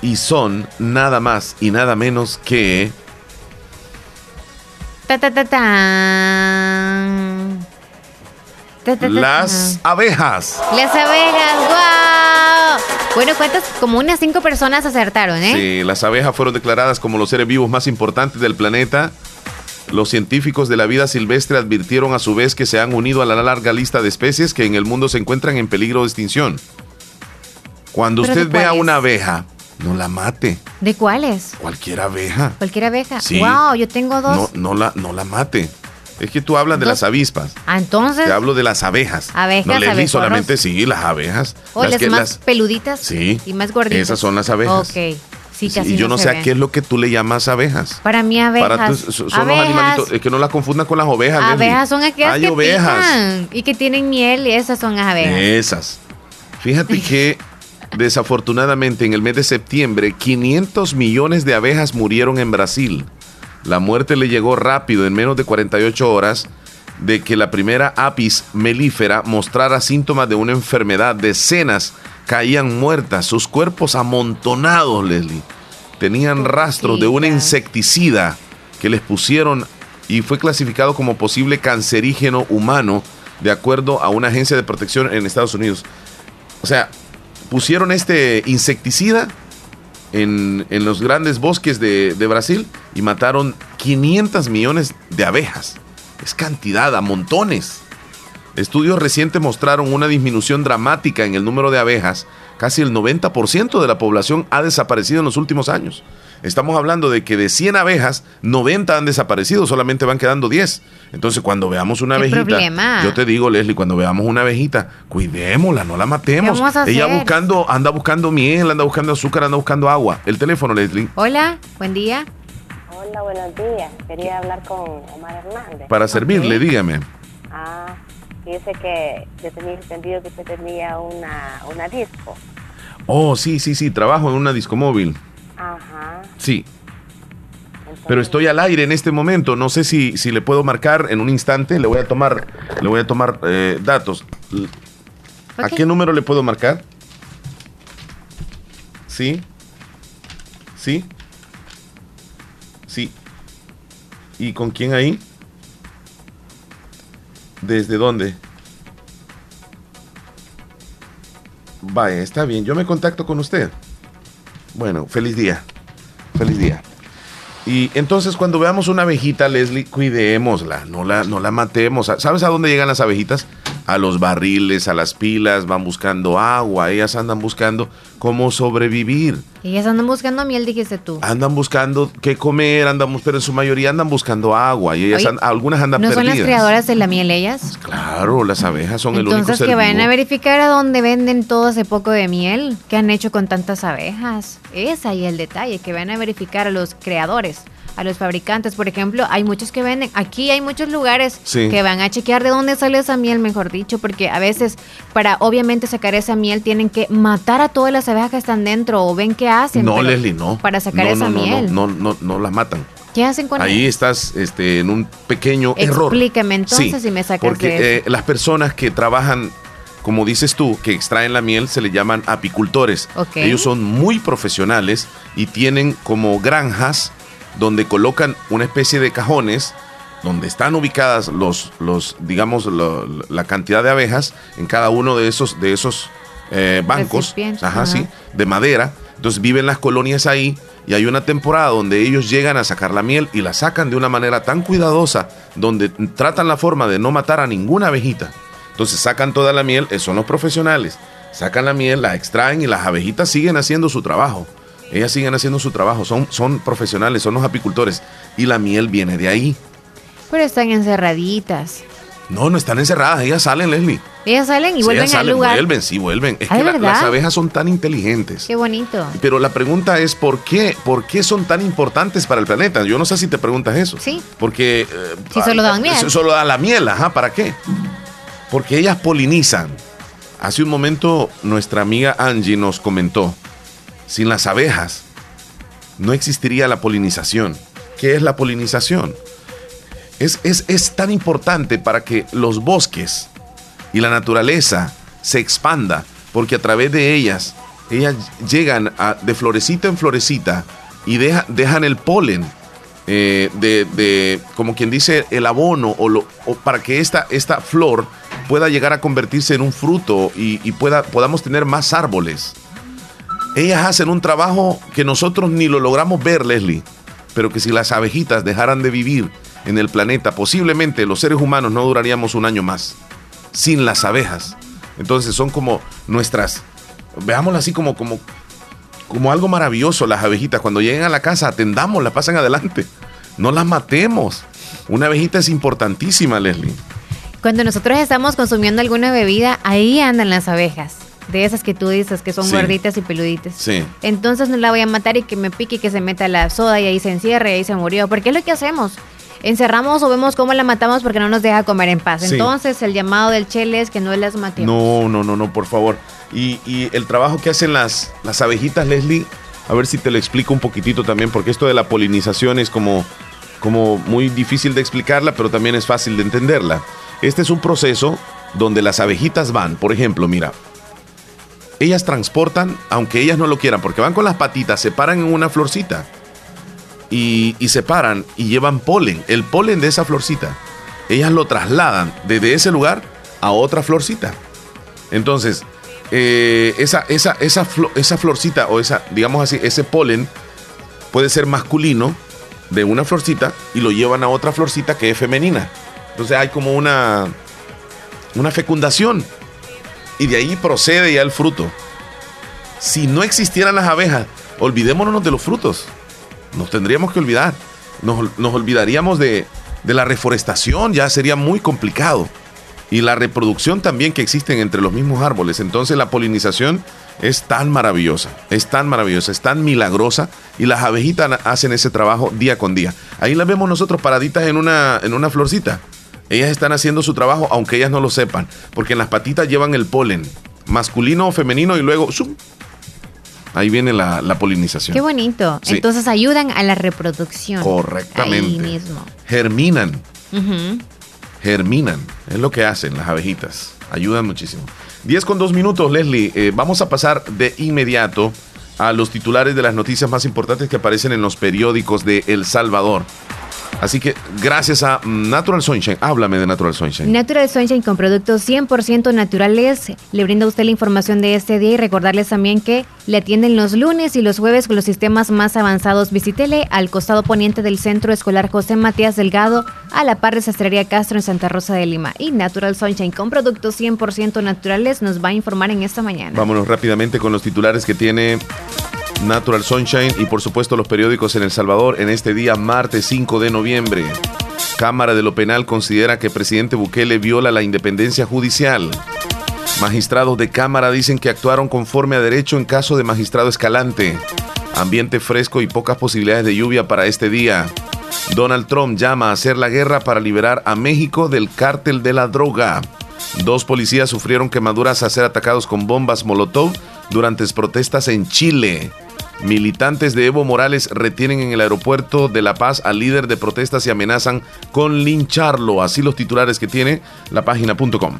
y son nada más y nada menos que Ta, ta, ta, las abejas. Las abejas, wow. Bueno, ¿cuántas? Como unas cinco personas acertaron, ¿eh? Sí, las abejas fueron declaradas como los seres vivos más importantes del planeta. Los científicos de la vida silvestre advirtieron a su vez que se han unido a la larga lista de especies que en el mundo se encuentran en peligro de extinción. Cuando ¿Pero usted de vea cuáles? una abeja, no la mate. ¿De cuáles? Cualquier abeja. Cualquier abeja. Sí. Wow, yo tengo dos. No, no, la, no la mate. Es que tú hablas de las avispas. Ah, entonces. Te hablo de las abejas. Abejas, no Leslie, solamente sí, las abejas. O las, que- más peluditas Sí. y más gorditas. Esas son las abejas. Ok. Sí, casi y yo no sé a qué es lo que tú le llamas abejas. Para mí abejas. Para son los animalitos. Es que no las confundas con las ovejas. Leslie. abejas son aquellas Hay que ovejas. pican y que tienen miel y esas son las abejas. Esas. Fíjate que desafortunadamente en el mes de septiembre 500 millones de abejas murieron en Brasil. La muerte le llegó rápido en menos de 48 horas de que la primera apis melífera mostrara síntomas de una enfermedad. Decenas caían muertas, sus cuerpos amontonados, Leslie. Tenían rastros de una insecticida que les pusieron y fue clasificado como posible cancerígeno humano de acuerdo a una agencia de protección en Estados Unidos. O sea, pusieron este insecticida en, los grandes bosques de, de Brasil y mataron 500 millones de abejas. Es cantidad, a montones. Estudios recientes mostraron una disminución dramática en el número de abejas. Casi el 90% de la población ha desaparecido en los últimos años. Estamos hablando de que de 100 abejas, 90 han desaparecido, solamente van quedando 10. Entonces, cuando veamos una ¿Qué abejita, problema? yo te digo, Leslie, cuando veamos una abejita, cuidémosla, no la matemos. ¿Qué vamos a Ella hacer? buscando, anda buscando miel, anda buscando azúcar, anda buscando agua. El teléfono, Leslie, Hola, buen día. Hola, buenos días. Quería hablar con Omar Hernández. para servirle, dígame. Ah, dice que yo tenía entendido que usted tenía una, una disco. Oh, sí, sí, sí, trabajo en una discomóvil. Ajá. Sí. Pero estoy al aire en este momento. No sé si, si le puedo marcar en un instante. Le voy a tomar, le voy a tomar eh, datos. ¿A qué número le puedo marcar? Sí. Sí. Sí. ¿Y con quién ahí? ¿Desde dónde? Vaya, está bien. Yo me contacto con usted. Bueno, feliz día. Feliz día. Y entonces cuando veamos una abejita, Leslie, cuidémosla, no la, no la matemos. ¿Sabes a dónde llegan las abejitas? A los barriles, a las pilas, van buscando agua, ellas andan buscando cómo sobrevivir. Ellas andan buscando miel, dijiste tú. Andan buscando qué comer, andan, bus- pero en su mayoría andan buscando agua y ellas Oye, an- algunas andan ¿No son perdidas. las creadoras de la miel ellas? Claro, las abejas son el único Entonces que vayan a verificar a dónde venden todo ese poco de miel que han hecho con tantas abejas. Es ahí el detalle, que vayan a verificar a los creadores, a los fabricantes. Por ejemplo, hay muchos que venden, aquí hay muchos lugares Sí. que van a chequear de dónde sale esa miel, mejor dicho, porque a veces para obviamente sacar esa miel tienen que matar a todas las abejas que están dentro o ven qué hacen. No, Leslie, no. Para sacar No, esa no, miel. No, no, no, no las matan. ¿Qué hacen con Ahí estás este, en un pequeño error. Explícame entonces Sí, si me sacas Porque de eso. eh, las personas que trabajan, como dices tú, que extraen la miel, se le llaman apicultores. Ok. Ellos son muy profesionales y tienen como granjas donde colocan una especie de cajones donde están ubicadas los, los digamos, lo- la cantidad de abejas en cada uno de esos, de esos eh, bancos, ajá. sí, de madera. Entonces viven las colonias ahí y hay una temporada donde ellos llegan a sacar la miel y la sacan de una manera tan cuidadosa, donde tratan la forma de no matar a ninguna abejita. Entonces sacan toda la miel, eh, son los profesionales, sacan la miel, la extraen y las abejitas siguen haciendo su trabajo. Ellas siguen haciendo su trabajo, son, son profesionales, son los apicultores y la miel viene de ahí. Pero están encerraditas. No, no están encerradas, ellas salen, Leslie. Ellas salen y Sí, vuelven ellas al salen, lugar. Vuelven, sí, vuelven. Es Ah, que las abejas son tan inteligentes. Qué bonito. Pero la pregunta es ¿por qué? ¿Por qué son tan importantes para el planeta? Yo no sé si te preguntas eso. Sí. Porque eh, Si solo dan miel. so- Solo dan la miel, ajá, ¿para qué? Porque ellas polinizan. Hace un momento nuestra amiga Angie nos comentó, sin las abejas no existiría la polinización. ¿Qué es la polinización? Es, es- es tan importante para que los bosques y la naturaleza se expanda, porque a través de ellas, ellas llegan de florecita en florecita y deja- dejan el polen eh, de, de, como quien dice, el abono o, lo, para que esta, esta flor pueda llegar a convertirse en un fruto y, y pueda, podamos tener más árboles. Ellas hacen un trabajo que nosotros ni lo logramos ver, Leslie, pero que si las abejitas dejaran de vivir en el planeta, posiblemente los seres humanos no duraríamos un año más sin las abejas. Entonces son como nuestras, veámoslo así como, como, como algo maravilloso las abejitas. Cuando lleguen a la casa, atendámoslas, pasen adelante. No las matemos. Una abejita es importantísima, Leslie. Cuando nosotros estamos consumiendo alguna bebida, ahí andan las abejas. De esas que tú dices que son Sí. gorditas y peluditas. Sí. Entonces no la voy a matar y que me pique y que se meta la soda y ahí se encierre y ahí se murió. Porque es lo que hacemos. Encerramos o vemos cómo la matamos porque no nos deja comer en paz. Sí. Entonces el llamado del chele es que no las matemos. No, no, no, no, por favor. Y, y el trabajo que hacen las, las abejitas, Leslie, a ver si te lo explico un poquitito también, porque esto de la polinización es como, como muy difícil de explicarla, pero también es fácil de entenderla. Este es un proceso donde las abejitas van, por ejemplo, mira, ellas transportan, aunque ellas no lo quieran, porque van con las patitas, se paran en una florcita y, y se paran y llevan polen, el polen de esa florcita. Ellas lo trasladan desde ese lugar a otra florcita. Entonces, eh, esa, esa, esa, esa florcita o esa, digamos así, ese polen puede ser masculino de una florcita y lo llevan a otra florcita que es femenina. Entonces hay como una, una fecundación y de ahí procede ya el fruto. Si no existieran las abejas, olvidémonos de los frutos. Nos tendríamos que olvidar. Nos, nos olvidaríamos de, de la reforestación, ya sería muy complicado. Y la reproducción también que existen entre los mismos árboles. Entonces la polinización es tan maravillosa, es tan maravillosa, es tan milagrosa. Y las abejitas hacen ese trabajo día con día. Ahí las vemos nosotros paraditas en una, en una florcita. Ellas están haciendo su trabajo aunque ellas no lo sepan. Porque en las patitas llevan el polen, masculino o femenino, y luego ¡zum! ahí viene la, la polinización. Qué bonito. Sí. Entonces ayudan a la reproducción. Correctamente. Ahí mismo. Germinan, germinan. Es lo que hacen las abejitas. Ayudan muchísimo. 10 con 2 minutos, Leslie. Eh, vamos a pasar de inmediato a los titulares de las noticias más importantes que aparecen en los periódicos de El Salvador. Así que gracias a Natural Sunshine, háblame de Natural Sunshine. Natural Sunshine con productos 100% naturales. Le brinda a usted la información de este día y recordarles también que le atienden los lunes y los jueves con los sistemas más avanzados. Visítele al costado poniente del Centro Escolar José Matías Delgado, a la par de Sastrería Castro en Santa Rosa de Lima. Y Natural Sunshine con productos 100% naturales nos va a informar en esta mañana. Vámonos rápidamente con los titulares que tiene Natural Sunshine y por supuesto los periódicos en El Salvador en este día martes 5 de noviembre. Cámara de lo Penal considera que presidente Bukele viola la independencia judicial. Magistrados de Cámara dicen que actuaron conforme a derecho en caso de magistrado Escalante. Ambiente fresco y pocas posibilidades de lluvia para este día. Donald Trump llama a hacer la guerra para liberar a México del cártel de la droga. Dos policías sufrieron quemaduras a ser atacados con bombas Molotov durante protestas en Chile. Militantes de Evo Morales retienen en el aeropuerto de La Paz al líder de protestas y amenazan con lincharlo. Así los titulares que tiene la página.com.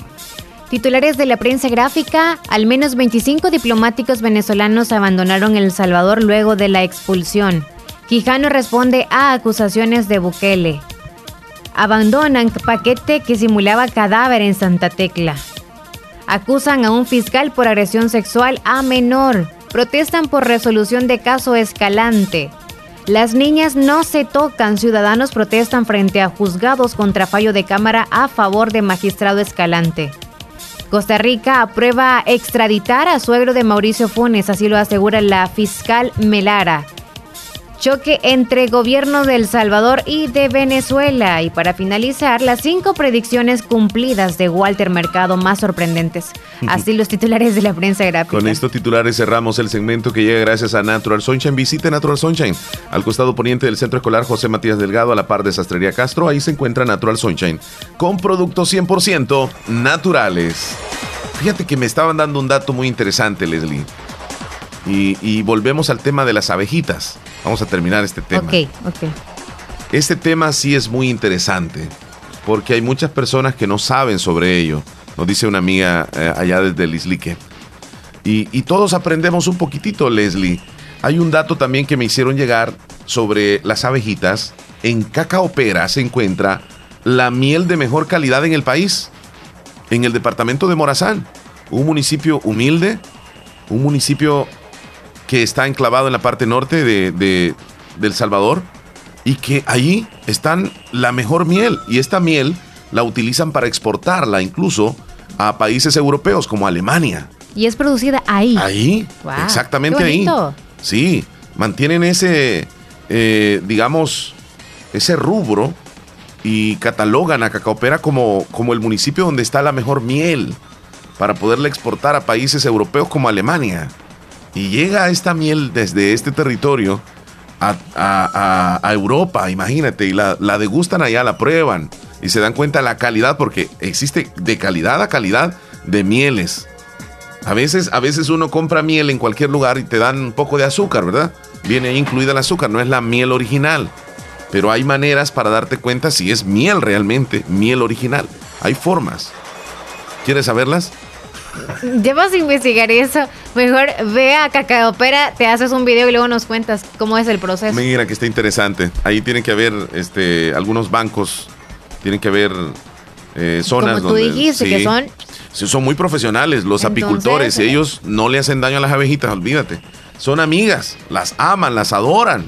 Titulares de la prensa gráfica, al menos 25 diplomáticos venezolanos abandonaron El Salvador luego de la expulsión. Quijano responde a acusaciones de Bukele. Abandonan paquete que simulaba cadáver en Santa Tecla. Acusan a un fiscal por agresión sexual a menor. Protestan por resolución de caso escalante. Las niñas no se tocan. Ciudadanos protestan frente a juzgados contra fallo de Cámara a favor de magistrado escalante. Costa Rica aprueba extraditar a suegro de Mauricio Funes, así lo asegura la fiscal Melara choque entre gobierno de El Salvador y de Venezuela. Y para finalizar, las cinco predicciones cumplidas de Walter Mercado más sorprendentes. Así los titulares de la prensa gráfica. Con estos titulares cerramos el segmento que llega gracias a Natural Sunshine. Visite Natural Sunshine al costado poniente del Centro Escolar José Matías Delgado, a la par de Sastrería Castro. Ahí se encuentra Natural Sunshine con productos 100% naturales. Fíjate que me estaban dando un dato muy interesante, Leslie. Y, y volvemos al tema de las abejitas. Vamos a terminar este tema. Ok, ok. Este tema sí es muy interesante porque hay muchas personas que no saben sobre ello. Nos dice una amiga eh, allá desde Lislique. Y, y todos aprendemos un poquitito, Leslie. Hay un dato también que me hicieron llegar sobre las abejitas. En Cacaopera se encuentra la miel de mejor calidad en el país, en el departamento de Morazán, un municipio humilde, un municipio que está enclavado en la parte norte de, de, de El Salvador y que allí están la mejor miel y esta miel la utilizan para exportarla incluso a países europeos como Alemania. Y es producida ahí. Ahí, Wow, exactamente qué ahí. Sí, mantienen ese, eh, digamos, ese rubro y catalogan a Cacaopera como, como el municipio donde está la mejor miel para poderla exportar a países europeos como Alemania. Y llega esta miel desde este territorio a, Europa, imagínate, y la, la degustan allá, la prueban y se dan cuenta la calidad, porque existe de calidad a calidad de mieles. A veces, a veces uno compra miel en cualquier lugar y te dan un poco de azúcar, ¿verdad? Viene incluida el azúcar, no es la miel original. Pero hay maneras para darte cuenta si es miel realmente, miel original. Hay formas. ¿Quieres saberlas? Ya vas a investigar eso. Mejor ve a Cacaopera, te haces un video y luego nos cuentas cómo es el proceso. Mira que está interesante. Ahí tienen que haber este, algunos bancos, tienen que haber eh, zonas Como tú donde- dijiste, que son- Sí, son muy profesionales los Entonces, apicultores. eh. Ellos no le hacen daño a las abejitas, olvídate. Son amigas, las aman, las adoran.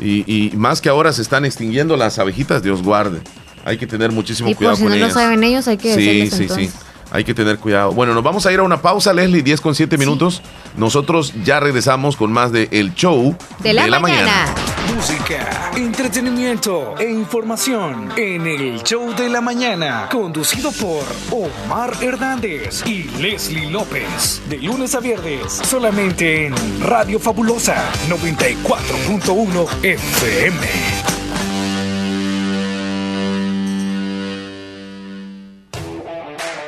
Y, y más que ahora se están extinguiendo las abejitas, Dios guarde. Hay que tener muchísimo Y por cuidado si con no lo saben ellos, hay que Sí, sí, entonces. sí. Hay que tener cuidado. Bueno, nos vamos a ir a una pausa, Leslie, 10 con 7 minutos. Nosotros ya regresamos con más de El Show De la, mañana. Música, entretenimiento e información en el show de la mañana, conducido por Omar Hernández y Leslie López, de lunes a viernes, solamente en Radio Fabulosa 94.1 FM.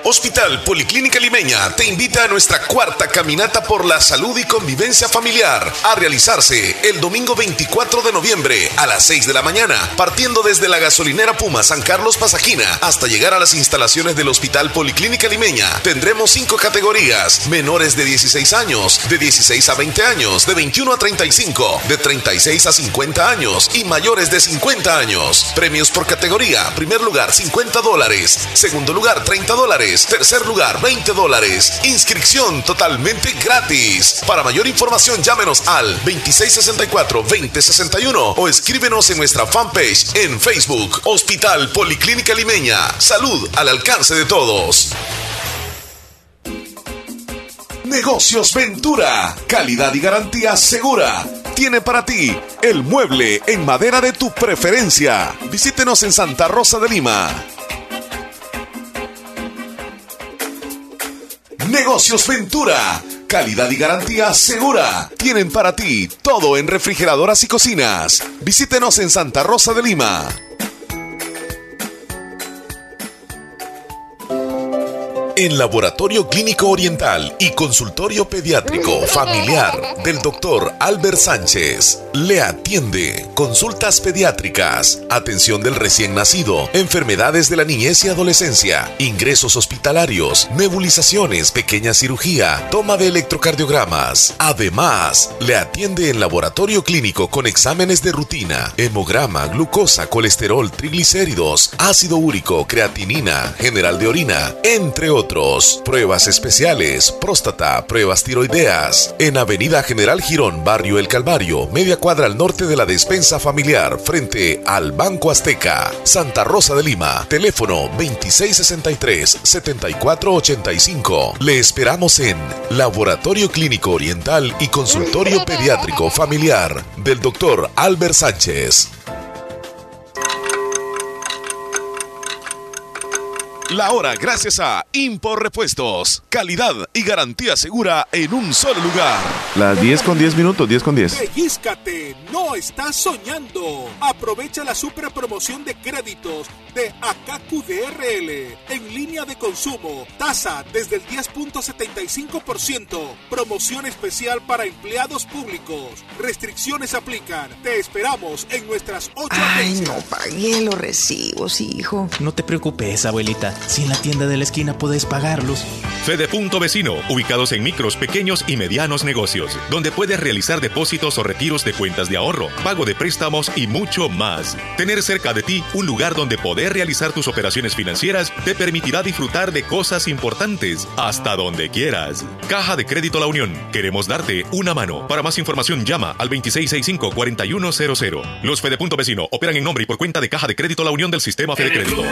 Hospital Policlínica Limeña te invita a nuestra cuarta caminata por la salud y convivencia familiar a realizarse el domingo 24 de noviembre a las 6 de la mañana, partiendo desde la gasolinera Puma San Carlos Pasajina hasta llegar a las instalaciones del Hospital Policlínica Limeña. Tendremos cinco categorías: menores de 16 años, de 16 a 20 años, de 21 a 35, de 36 a 50 años y mayores de 50 años. Premios por categoría: primer lugar 50 dólares, segundo lugar 30 dólares tercer lugar 20 dólares. Inscripción totalmente gratis. Para mayor información llámenos al 2664-2061 o escríbenos en nuestra fanpage en Facebook Hospital Policlínica Limeña. Salud al alcance de todos. Negocios Ventura. Calidad y garantía segura. Tiene para ti el mueble en madera de tu preferencia. Visítenos en Santa Rosa de Lima. Negocios Ventura. Calidad y garantía segura. Tienen para ti todo en refrigeradoras y cocinas. Visítenos en Santa Rosa de Lima. En Laboratorio Clínico Oriental y Consultorio Pediátrico Familiar del Dr. Albert Sánchez le atiende consultas pediátricas, atención del recién nacido, enfermedades de la niñez y adolescencia, ingresos hospitalarios, nebulizaciones, pequeña cirugía, toma de electrocardiogramas. Además, le atiende en laboratorio clínico con exámenes de rutina, hemograma, glucosa, colesterol, triglicéridos, ácido úrico, creatinina, general de orina, entre otros Pruebas especiales, próstata, pruebas tiroideas. En Avenida General Girón, Barrio El Calvario, media cuadra al norte de la despensa familiar, frente al Banco Azteca, Santa Rosa de Lima. Teléfono 2663-7485. Le esperamos en Laboratorio Clínico Oriental y Consultorio Pediátrico Familiar del Dr. Albert Sánchez. La hora gracias a Impor Repuestos. Calidad y garantía segura en un solo lugar. Las 10 con 10 minutos, 10 con 10. Pellízcate, no estás soñando. Aprovecha la super promoción de créditos de AKQDRL en línea de consumo. Tasa desde el 10.75%. Promoción especial para empleados públicos. Restricciones aplican. Te esperamos en nuestras 8 Ay, no pagué los recibos, hijo. No te preocupes, abuelita. Si en la tienda de la esquina puedes pagarlos. Fede Punto Vecino, ubicados en micros, pequeños y medianos negocios, donde puedes realizar depósitos o retiros de cuentas de ahorro, pago de préstamos y mucho más. Tener cerca de ti un lugar donde poder realizar tus operaciones financieras te permitirá disfrutar de cosas importantes hasta donde quieras. Caja de Crédito La Unión, queremos darte una mano. Para más información llama al 2665-4100. Los Fede Punto Vecino operan en nombre y por cuenta de Caja de Crédito La Unión del Sistema Fede Crédito.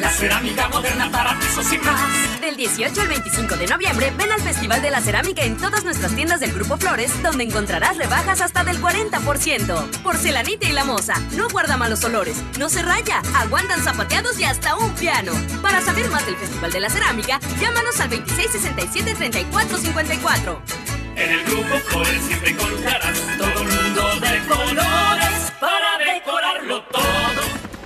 La cerámica moderna para pisos y más. Del 18 al 25 de noviembre, ven al Festival de la Cerámica en todas nuestras tiendas del Grupo Flores, donde encontrarás rebajas hasta del 40%. Porcelanita y la moza, no guarda malos olores, no se raya, aguantan zapateados y hasta un piano. Para saber más del Festival de la Cerámica, llámanos al 2667-3454. En el Grupo Flores siempre encontrarás todo un mundo de colores para decorarlo todo.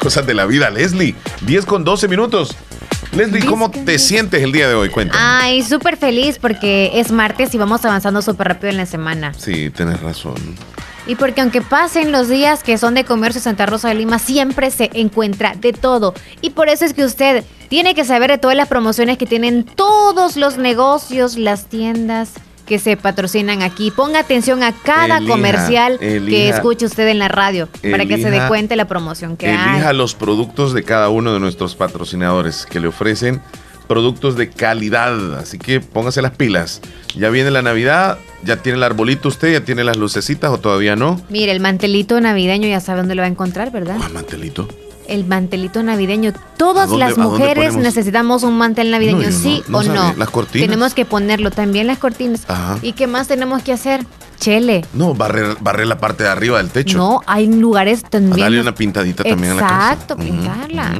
Cosas de la vida, Leslie. 10 con 12 minutos. Leslie, ¿cómo te sientes el día de hoy? Cuéntame. Ay, súper feliz porque es martes y vamos avanzando súper rápido en la semana. Sí, tienes razón. Y porque aunque pasen los días que son de comercio Santa Rosa de Lima, siempre se encuentra de todo. Y por eso es que usted tiene que saber de todas las promociones que tienen todos los negocios, las tiendas que se patrocinan aquí. Ponga atención a cada Elija, comercial que elija. escuche usted en la radio para que se dé Elija- cuenta la promoción que hay. Elija los productos de cada uno de nuestros patrocinadores que le ofrecen productos de calidad. Así que póngase las pilas. Ya viene la Navidad, ya tiene el arbolito usted, ya tiene las lucecitas o todavía no. Mire, el mantelito navideño ya sabe dónde lo va a encontrar, ¿verdad? Mantelito. El mantelito navideño. ¿A Todas dónde- las a mujeres necesitamos un mantel navideño, No, yo no- ¿sí no o no? Las cortinas. Tenemos que ponerlo también las cortinas. Ajá. ¿Y qué más tenemos que hacer? Chele. No, barrer, barrer la parte de arriba del techo. No, hay lugares A también. darle una pintadita también a la casa. Exacto, pintarla.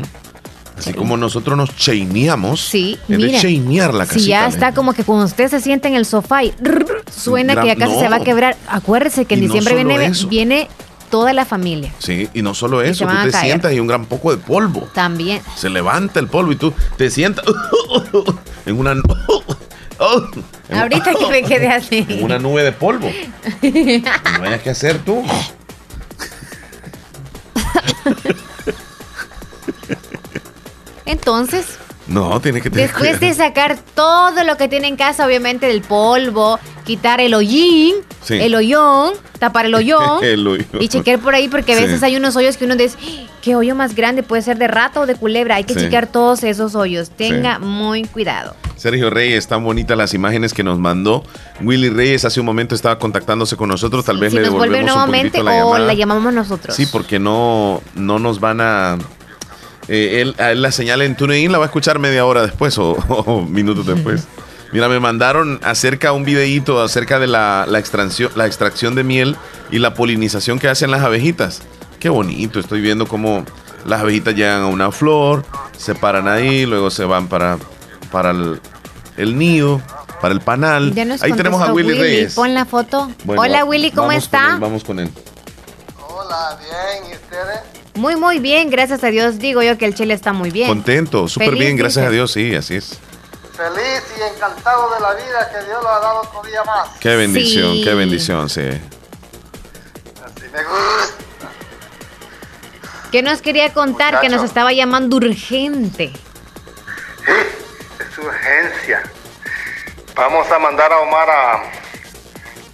Así como nosotros nos chaineamos. Sí, es de mire, chainear la casita. Si ya ¿eh? está como que cuando usted se sienta en el sofá y rrr, suena Gran- que ya casi no. se va a quebrar, acuérdese que en Y diciembre viene, eso. viene toda la familia Sí, y no solo eso, tú te caer. sientas y un gran poco de polvo. también. Se levanta el polvo y tú te sientas en una en- Ahorita que me quedé así. en una nube de polvo. No hayas que hacer tú. Entonces, No, tiene que tener después de sacar todo lo que tiene en casa, obviamente del polvo, quitar el hollín, Sí. el hoyón, tapar el hoyón. El. Y chequear por ahí porque a Sí. veces hay unos hoyos que uno dice, "¡Ah! ¿qué hoyo más grande? Puede ser de rata o de culebra. Hay que Sí. chequear todos esos hoyos. Tenga muy cuidado. Sergio Reyes, tan bonitas las imágenes que nos mandó. Willy Reyes hace un momento estaba contactándose con nosotros. Tal vez Si le nos vuelve devolvemos un nuevamente poquitito la o llamada. la llamamos nosotros. Sí, porque no, no nos van a. eh, él, a él la señal en TuneIn la va a escuchar media hora después o, o minutos después. Mira, me mandaron acerca un videíto acerca de la, la extracción, la extracción de miel y la polinización que hacen las abejitas. Qué bonito, estoy viendo cómo las abejitas llegan a una flor, se paran ahí, luego se van para, para el, el nido, para el panal. Ya nos ahí tenemos a contestó Willy, Reyes. Pon la foto. Bueno, Hola Willy, ¿cómo vamos con está? él, vamos con él. Hola, bien, ¿y ustedes? Muy, muy bien, gracias a Dios. Digo yo que el chile está muy bien. Contento, súper bien, gracias dice. a Dios, sí, así es. Feliz y encantado de la vida que Dios lo ha dado otro día más. Qué bendición, Sí. qué bendición, sí. Así me gusta. ¿Qué nos quería contar? Que nos estaba llamando urgente. Es urgencia. Vamos a mandar a Omar a,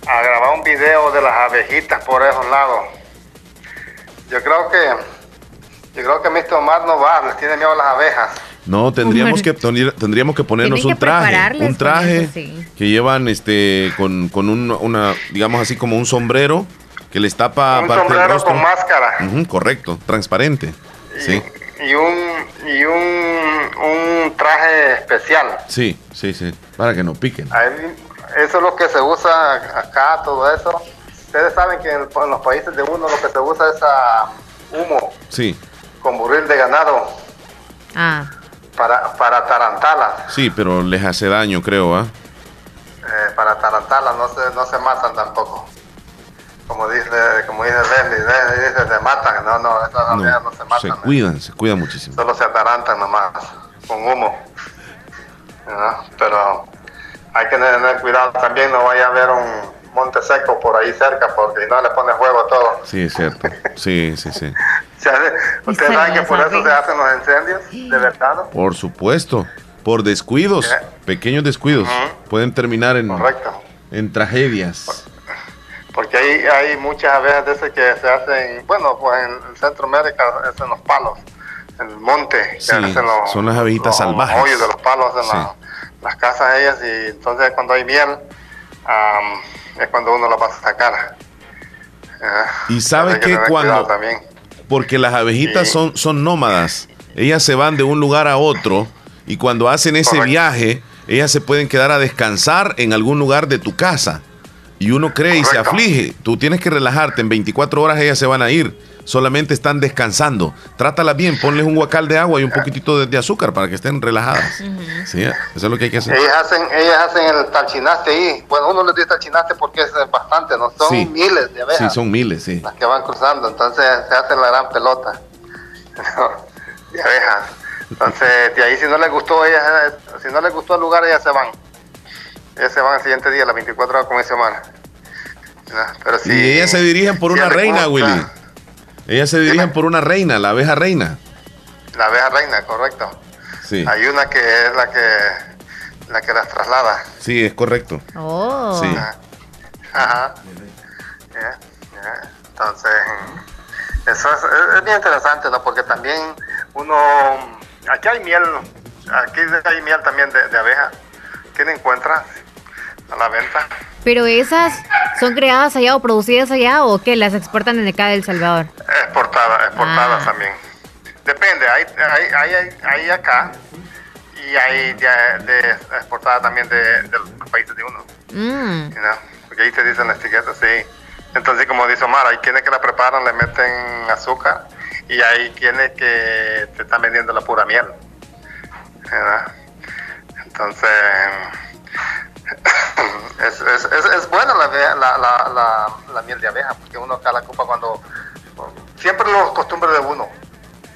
a grabar un video de las abejitas por esos lados. Yo creo que yo creo que Mr. Omar no va, les tiene miedo a las abejas. No, tendríamos que tendría- tendríamos que ponernos un traje, un traje eso, sí. que llevan este con, con un, una digamos así como un sombrero que les tapa un parte del sombrero rostro. con máscara correcto, transparente. Sí, y un y un, un traje especial. sí, sí, sí, para que no piquen. Ahí- eso es lo que se usa acá, todo eso. Ustedes saben que en, en los países de uno lo que se usa es ah, humo Sí, con buril de ganado Ah, para, para tarantalas. sí, pero les hace daño, creo, ¿ah? Eh, para tarantalas no se, no se matan tampoco. Como dice, como dice Leslie, Leslie dice se matan. No, no, esas abejas no, se Se matan. cuidan, se cuidan muchísimo. Solo se atarantan nomás con humo. ¿no? Pero hay que tener cuidado también, no vaya a haber un monte seco por ahí cerca porque si no le pone fuego a todo. Sí, es cierto. Sí, sí, sí. Ustedes saben que por eso se hacen los incendios, de verdad. ¿no? Por supuesto, por descuidos, pequeños descuidos, pueden terminar en, Correcto. en tragedias. Porque hay, hay muchas abejas de esas que se hacen, bueno, pues en el Centroamérica es en los palos, en el monte, que Sí, hacen los, son las abejitas los salvajes. hoyos de los palos en Sí. la- las casas ellas y entonces cuando hay miel am, es cuando uno la va a sacar. Y sabe hay que que cuando, también. Porque las abejitas son, son nómadas, ellas se van de un lugar a otro y cuando hacen ese Correcto. viaje, ellas se pueden quedar a descansar en algún lugar de tu casa. Y uno cree y se aflige. Tú tienes que relajarte. En 24 horas ellas se van a ir. Solamente están descansando. Trátalas bien. Ponles un guacal de agua y un poquitito de, de azúcar para que estén relajadas. Sí, eso es lo que hay que hacer. Ellas hacen, ellas hacen el talchinaste ahí. Bueno, uno les dice talchinaste porque es eh, bastante, ¿no? Son Sí. miles de abejas. Sí, son miles, sí. las que van cruzando, entonces se hace la gran pelota de abejas. Entonces, de ahí si no les gustó, ellas, eh, si no les gustó el lugar, ellas se van. Ellas se van al siguiente día, las 24 horas dice Omar. ¿verdad? Pero si, y ellas se dirigen por si una reina, gusta, Willy. Ellas se dirigen por una reina, la abeja reina. La abeja reina, correcto. Sí. Hay una que es la que la que las traslada. Sí, es correcto. Oh. Sí. Ajá. Entonces, eso es, es- es bien interesante, ¿no? Porque también uno, aquí hay miel, aquí hay miel también de, de abeja. ¿Quién encuentra a la venta? Pero esas son creadas allá o producidas allá o que las exportan desde acá de El Salvador. Exportadas, exportadas Ah. también. Depende, hay, hay, hay, hay, acá y hay de, de exportada también de, de los países de uno. Mm. you know, Porque ahí te dicen las etiquetas, sí. Entonces, como dice Omar, hay quienes que la preparan, le meten azúcar y hay quienes que te están vendiendo la pura miel. ¿verdad? Entonces, es, es, es, es buena la, la, la, la, la miel de abeja, porque uno acá la ocupa cuando... Siempre los costumbres de uno,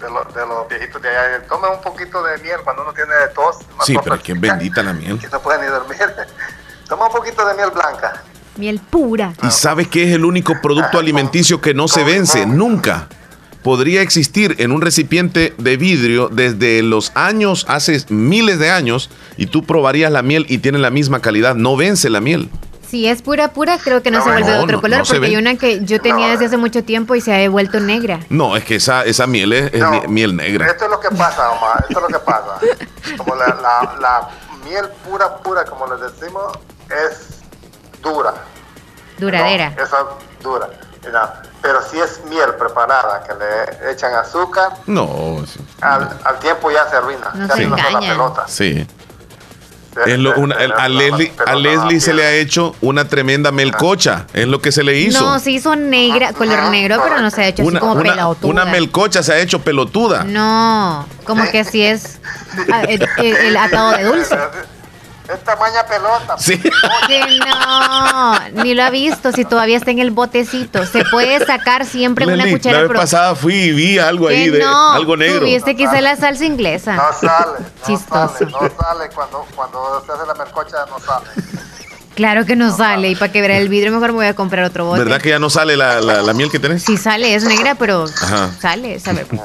de, los de los viejitos de allá, tome un poquito de miel cuando uno tiene tos, Sí, tos pero es que es bendita la miel. que no puede ni dormir. Toma un poquito de miel blanca. Miel pura. ¿Y sabes qué es el único producto alimenticio que no se vence? Nunca. Podría existir en un recipiente de vidrio desde los años, hace miles de años, y tú probarías la miel y tiene la misma calidad. No vence la miel. Si es pura, pura, creo que no, se vuelve de no, otro no, color porque hay una que yo tenía desde hace mucho tiempo y se ha vuelto negra. No, es que esa, esa miel es, es mi- miel negra. Esto es lo que pasa, Omar. Esto es lo que pasa. Como la, la, la miel pura, pura, como le decimos, es dura. Duradera. Esa dura. Pero si es miel preparada, que le echan azúcar, No, sí. al, al tiempo ya se arruina. No se se arruina la pelota. Sí. Se- Es lo- se- una- se- el- a Leslie, se- a Leslie se le ha hecho una tremenda melcocha. Es lo que se le hizo. No, se hizo negra, color negro, pero no se ha hecho una, así como una- pelotuda. una melcocha se ha hecho pelotuda. No, como que si es ah, el, el- el atado de dulce. Es tamaña pelota. Sí. Que no, ni lo ha visto si todavía está en el botecito. Se puede sacar siempre una Leslie, cuchara la vez pasada fui y vi algo ahí de no, algo negro. Tuviste que hacer la salsa inglesa. No sale, no Chistoso. sale, no sale cuando, cuando se hace la melcocha, no sale. Claro que no sale. Y para que verá el vidrio, mejor me voy a comprar otro bote. ¿Verdad que ya no sale la, la- la miel que tenés? Sí sale, es negra, pero Ajá. sale, sabe. You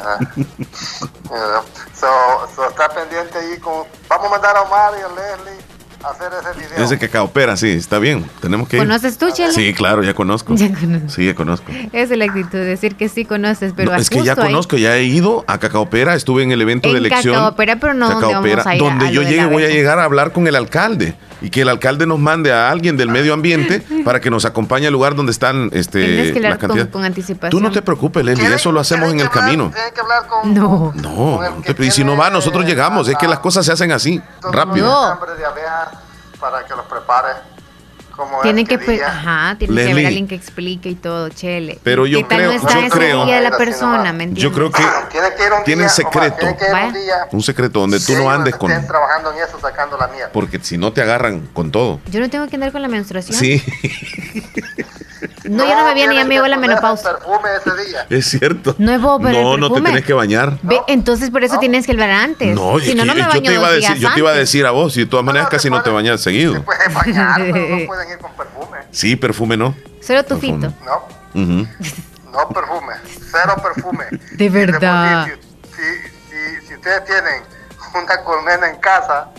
So, so está pendiente ahí con... Vamos a mandar a Omar y a Leslie hacer ese video. Ese cacao pera, sí, está bien. Tenemos que ir. ¿Conoces tú, Chela? Sí, claro, ya conozco. Ya conozco. Sí, ya conozco. Esa es la actitud, decir que sí conoces, pero No, es que ya ahí- conozco, ya he ido a Cacao Pera, estuve en el evento de En elección. Cacao Pera, pero no donde Cacao vamos Pera, a ir donde a yo de llegue voy a llegar a hablar con el alcalde y que el alcalde nos mande a alguien del medio ambiente para que nos acompañe al lugar donde están este, Tienes que la hablar con, cantidad. con anticipación. Tú no te preocupes, Leslie, eso lo hacemos en el camino. No. No, no te- y si no va, nosotros llegamos. Es que las cosas se hacen así, rápido. No. Para que los prepare. Tienen que, ajá, tienen que haber alguien que explique y todo, chele. Pero yo ¿Qué tal creo- no está yo creo- día de la persona, ¿me entiendes? Yo creo que Tiene que ir un tienen día, secreto, Omar, tiene que ir un día un secreto donde tú no andes con... estén trabajando en eso, sacando la miel. Porque si no te agarran con todo. Yo no tengo que andar con la menstruación. Sí, No, yo no me ni ya me llegó la menopausia. perfume ese día. es cierto. No es bobo, pero el No, no te perfume. tenés que bañar. Ve, entonces por eso tienes que hablar antes. No, si no, no me yo baño te iba a dos decir, días yo te iba a antes. decir a vos, y de todas maneras casi no te bañas seguido. Pueden bañar, pero no pueden ir con perfume. Sí, perfume no. Solo tufito. No, Ujú. no perfume. Cero perfume. De verdad. Si, si, si ustedes tienen una colmena en casa,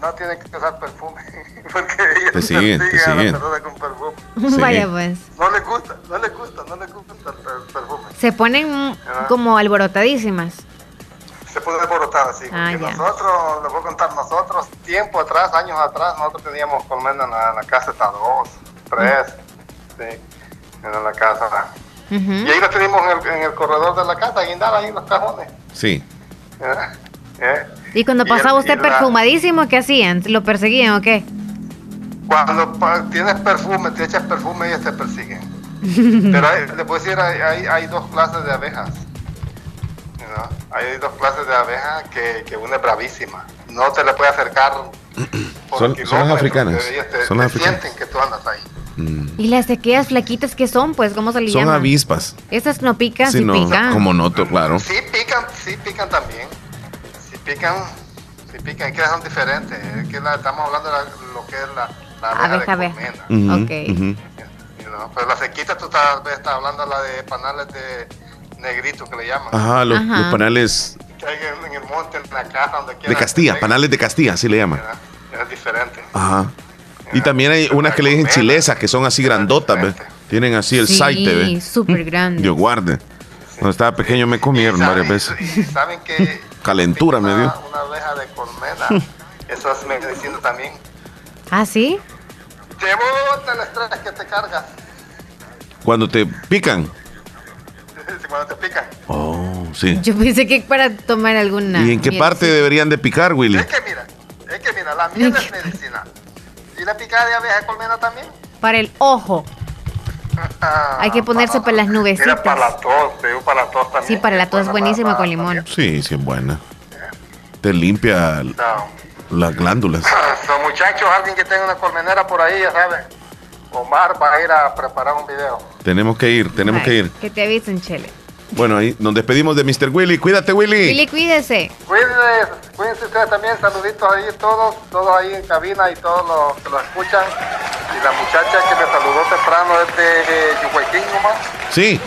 no tienen que usar perfume. Porque ellos Te siguen, te a la siguen. persona con perfume. Sí. Vaya pues. No les gusta, no les gusta, no les gusta el per- perfume. Se ponen como alborotadísimas. Se puede alborotar así. Ah, porque ya. nosotros, les voy a contar, nosotros, tiempo atrás, años atrás, nosotros teníamos colmena en la, en la casa hasta dos, tres, sí, en la casa. Y ahí lo teníamos en el, en el corredor de la casa, guindada ahí en los cajones. Sí. ¿eh? ¿Eh? Y cuando Y pasaba y usted la- perfumadísimo, ¿qué hacían? ¿Lo perseguían o qué? Cuando tienes perfume, te echas perfume, ellos te persiguen. Pero hay, le puedo decir, hay, hay, hay dos clases de abejas. Know, Hay dos clases de abejas que, que una es bravísima. No te le puede acercar por Son, son las africanas. ellas te, Son las te africanas. sienten que tú andas ahí. ¿Y las de aquellas flaquitas que son? Pues, ¿cómo se le Son llaman? avispas. Esas no pican, Sí, sí, no, pican. como noto, claro. Sí pican, sí pican también. Pican, sí pican, que son diferentes. Es que la- estamos hablando de la- lo que es la, la abeja, Abeja, de abeja. colmena. Ujú, Ok. ujú. you know. Pero la sequita tú vez estás hablando la de panales de negrito que le llaman. Ajá, los, Ajá. los panales Que hay en, en el monte, en la casa, donde quiera. de Castilla, panales de Castilla, así le llaman. Es diferente. Ajá. Y también hay unas que le dicen chilesas, que son así grandotas, ¿ve? Tienen así el Sí, saite, ¿ve? súper grande. Dios guarde. Cuando estaba pequeño me comieron varias veces. Y saben que Calentura me dio. una abeja de colmena, eso es medicina también. ¿Ah, sí? Bota el estrés que te cargas Cuando te pican. cuando te pican. Oh, sí. Yo pensé que para tomar alguna. ¿Y en qué miel. parte deberían de picar, Willy? Es que mira, es que mira, la miel es medicina. ¿Y la picada de abeja de colmena también? Para el ojo. Hay que ponerse para las nubecitas. para la tos, te digo para la tos también. Sí, para la tos es buenísima con limón. Sí, sí es buena. Te limpia l- las glándulas. Son muchachos, alguien que tenga una colmenera por ahí, ya saben. Omar va a ir a preparar un video. Tenemos que ir, tenemos que ir. Que te avisen, Chele. Bueno, ahí nos despedimos de Mr. Willy. Cuídate, Willy. Willy, cuídese. Cuídense, cuídense ustedes también, saluditos ahí todos, todos ahí en cabina y todos los que lo escuchan. Y la muchacha que me saludó temprano es de eh, Yuhuequín, Omar. Sí.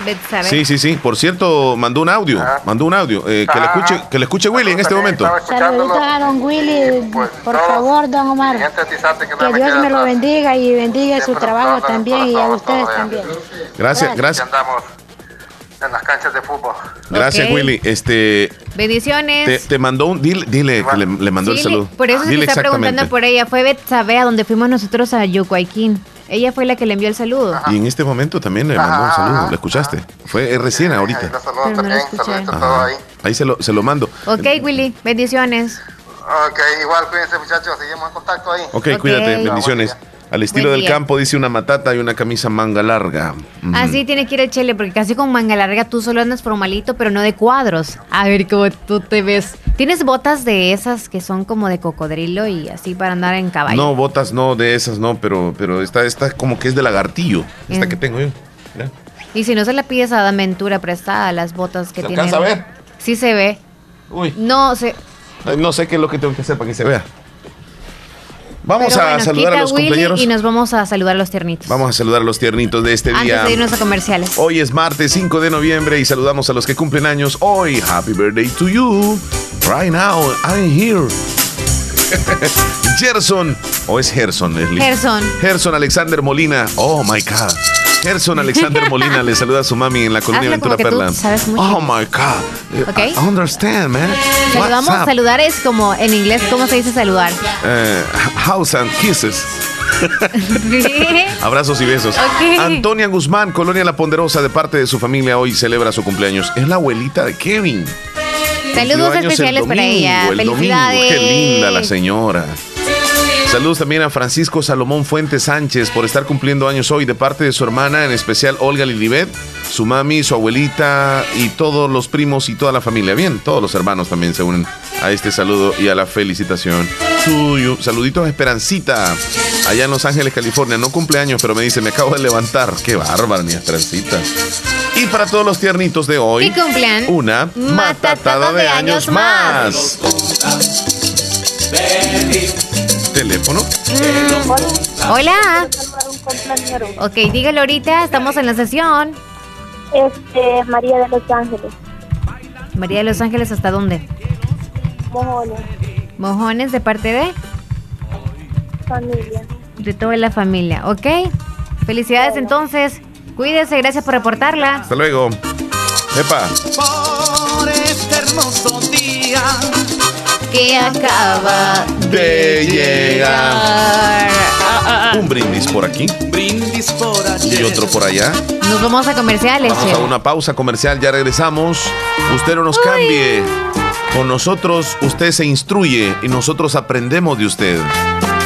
Sí, sí, sí. Por cierto, mandó un audio. Mandó un audio. eh, que, le Ajá. escuche, que le escuche Willy en este momento. Saluditos a don Willy, por favor, don Omar. Que Dios me lo bendiga y bendiga su trabajo también y a ustedes también. Gracias, gracias. En las canchas de fútbol. Gracias. Willy. Este, Bendiciones. te, te mandó un. Dile, dile que le, le mandó Sí, el saludo. por eso se está preguntando por ella. Fue Betsabe a donde fuimos nosotros a Yucuayquín. Ella fue la que le envió el saludo. Y en este momento también le mandó un saludo. ¿Lo escuchaste? Fue recién ahorita. Pero no lo escuché. Ajá. Ahí se lo, se lo mando. Ok, Willy, bendiciones. Ok, igual cuídense muchachos, seguimos en contacto ahí. Ok, cuídate. Bendiciones. Al estilo Buen del día. campo dice una matata y una camisa manga larga. Ujú. Así tiene que ir el Chele, porque casi con manga larga tú solo andas formalito, pero no de cuadros. A ver cómo tú te ves. ¿Tienes botas de esas que son como de cocodrilo y así para andar en caballo? No, botas no, de esas no, pero, pero esta, esta como que es de lagartillo. Esta Mm. que tengo yo. Mira. Y si no se la pides a Daventura prestada, las botas que ¿Se tiene. alcanza a ver? Sí se ve. Uy. No, se. Ay, No sé qué es lo que tengo que hacer para que se vea. Vamos pero a bueno, saludar a los Willy compañeros. Y nos vamos a saludar a los tiernitos. Vamos a saludar a los tiernitos de este Antes día. de irnos a comerciales. Hoy es martes 5 de noviembre y saludamos a los que cumplen años hoy. Happy birthday to you. Right now, I'm here. Gerson, o es Gerson, Leslie. Gerson. Gerson Alexander Molina. Oh my God. Gerson Alexander Molina le saluda a su mami en la colonia Hazlo Ventura Perla. sabes mucho. Oh my God. Ok. I understand, man. Saludamos, saludar es como en inglés, ¿cómo se dice saludar? Eh, house and kisses. Abrazos y besos. Ok. Antonia Guzmán, Colonia La Ponderosa, de parte de su familia, hoy celebra su cumpleaños. Es la abuelita de Kevin. Saludos años el especiales para domingo, ella. el domingo. Felicidades. Qué linda la señora. Saludos también a Francisco Salomón Fuentes Sánchez por estar cumpliendo años hoy de parte de su hermana, en especial Olga Lilibet, su mami, su abuelita y todos los primos y toda la familia. Bien, todos los hermanos también se unen a este saludo y a la felicitación. Suyo. Saluditos a Esperancita, allá en Los Ángeles, California. No cumpleaños, pero me dice, me acabo de levantar. Qué bárbara, mi Esperancita. Y para todos los tiernitos de hoy, una matatada de años más. Teléfono. Hola. Ok, dígalo ahorita, estamos en la sesión. Este, María de Los Ángeles. María de Los Ángeles, ¿hasta dónde? Mojones, Mojones, de parte de, familia. de toda la familia, ¿ok? Felicidades entonces. Cuídese, gracias por reportarla. Hasta luego. Epa. Por este hermoso día. Que acaba de llegar. Un brindis por aquí Brindis por y ayer. otro por allá. Nos vamos a comerciales. Vamos a una pausa comercial, ya regresamos. Usted no nos cambie. Con nosotros usted se instruye y nosotros aprendemos de usted.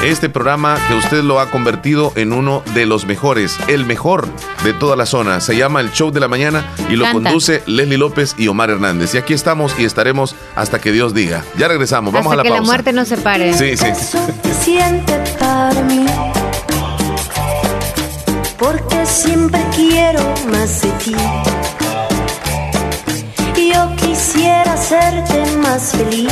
Este programa que usted lo ha convertido en uno de los mejores, el mejor de toda la zona. Se llama El Show de la Mañana y lo Canta. conduce Leslie López y Omar Hernández. Y aquí estamos y estaremos hasta que Dios diga. Ya regresamos, vamos Hasta a la que pausa. la muerte nos separe. Sí, sí. suficiente para mí. Porque siempre quiero más de ti. Yo quisiera hacerte más feliz.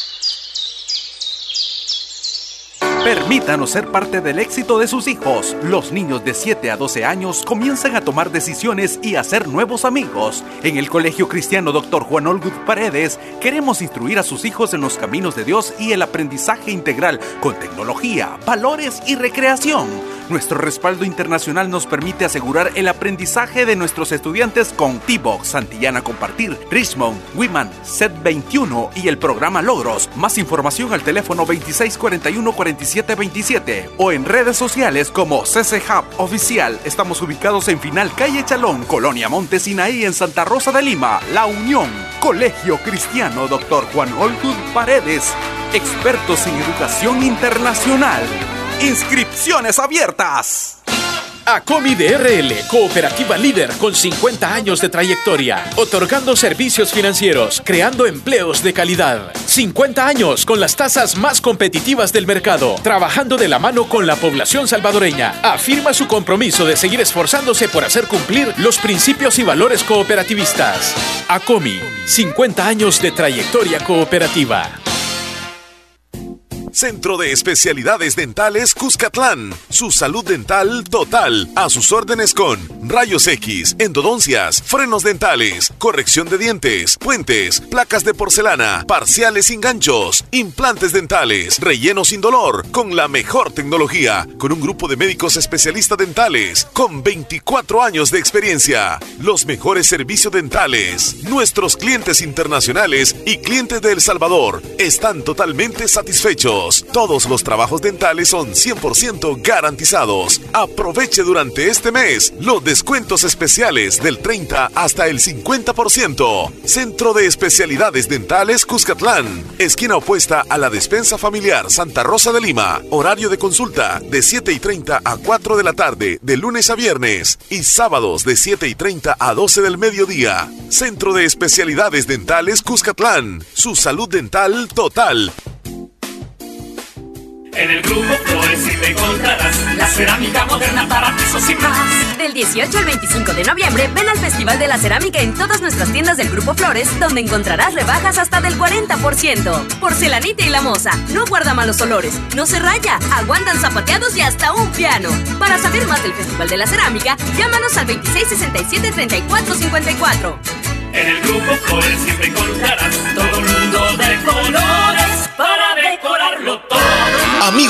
Permítanos ser parte del éxito de sus hijos. Los niños de 7 a 12 años comienzan a tomar decisiones y a hacer nuevos amigos. En el Colegio Cristiano Dr. Juan Olgud Paredes queremos instruir a sus hijos en los caminos de Dios y el aprendizaje integral con tecnología, valores y recreación. Nuestro respaldo internacional nos permite asegurar el aprendizaje de nuestros estudiantes con T-Box, Santillana Compartir, Richmond, Wiman, Set 21 y el programa Logros. Más información al teléfono 2641-4727 o en redes sociales como CC Hub Oficial. Estamos ubicados en Final Calle Chalón, Colonia Montesinaí en Santa Rosa de Lima, La Unión, Colegio Cristiano Dr. Juan Oltud Paredes, expertos en educación internacional. Inscripciones abiertas. ACOMI DRL, cooperativa líder con 50 años de trayectoria, otorgando servicios financieros, creando empleos de calidad. 50 años con las tasas más competitivas del mercado, trabajando de la mano con la población salvadoreña. Afirma su compromiso de seguir esforzándose por hacer cumplir los principios y valores cooperativistas. ACOMI, 50 años de trayectoria cooperativa. Centro de Especialidades Dentales Cuscatlán. Su salud dental total. A sus órdenes con rayos X, endodoncias, frenos dentales, corrección de dientes, puentes, placas de porcelana, parciales sin ganchos, implantes dentales, relleno sin dolor, con la mejor tecnología, con un grupo de médicos especialistas dentales, con 24 años de experiencia. Los mejores servicios dentales. Nuestros clientes internacionales y clientes de El Salvador están totalmente satisfechos. Todos los trabajos dentales son 100% garantizados. Aproveche durante este mes los descuentos especiales del 30 hasta el 50%. Centro de Especialidades Dentales Cuscatlán. Esquina opuesta a la despensa familiar Santa Rosa de Lima. Horario de consulta de 7 y 30 a 4 de la tarde de lunes a viernes y sábados de 7 y 30 a 12 del mediodía. Centro de Especialidades Dentales Cuscatlán. Su salud dental total. En el grupo Flores te encontrarás la cerámica moderna para pisos y más. Del 18 al 25 de noviembre, ven al Festival de la Cerámica en todas nuestras tiendas del Grupo Flores, donde encontrarás rebajas hasta del 40%. Porcelanita y la moza, no guarda malos olores, no se raya, aguantan zapateados y hasta un piano. Para saber más del Festival de la Cerámica, llámanos al 2667-3454. En el grupo Flores te encontrarás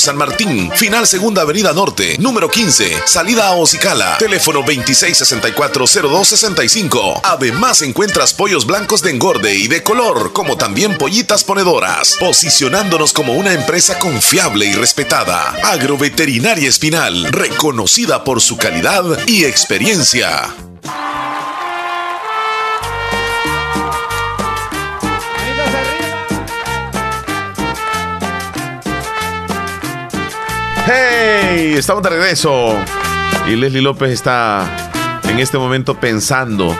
San Martín, final Segunda Avenida Norte, número 15, salida a Ocicala, teléfono 26640265. Además encuentras pollos blancos de engorde y de color, como también pollitas ponedoras, posicionándonos como una empresa confiable y respetada. Agroveterinaria Espinal, reconocida por su calidad y experiencia. ¡Hey! Estamos de regreso. Y Leslie López está en este momento pensando.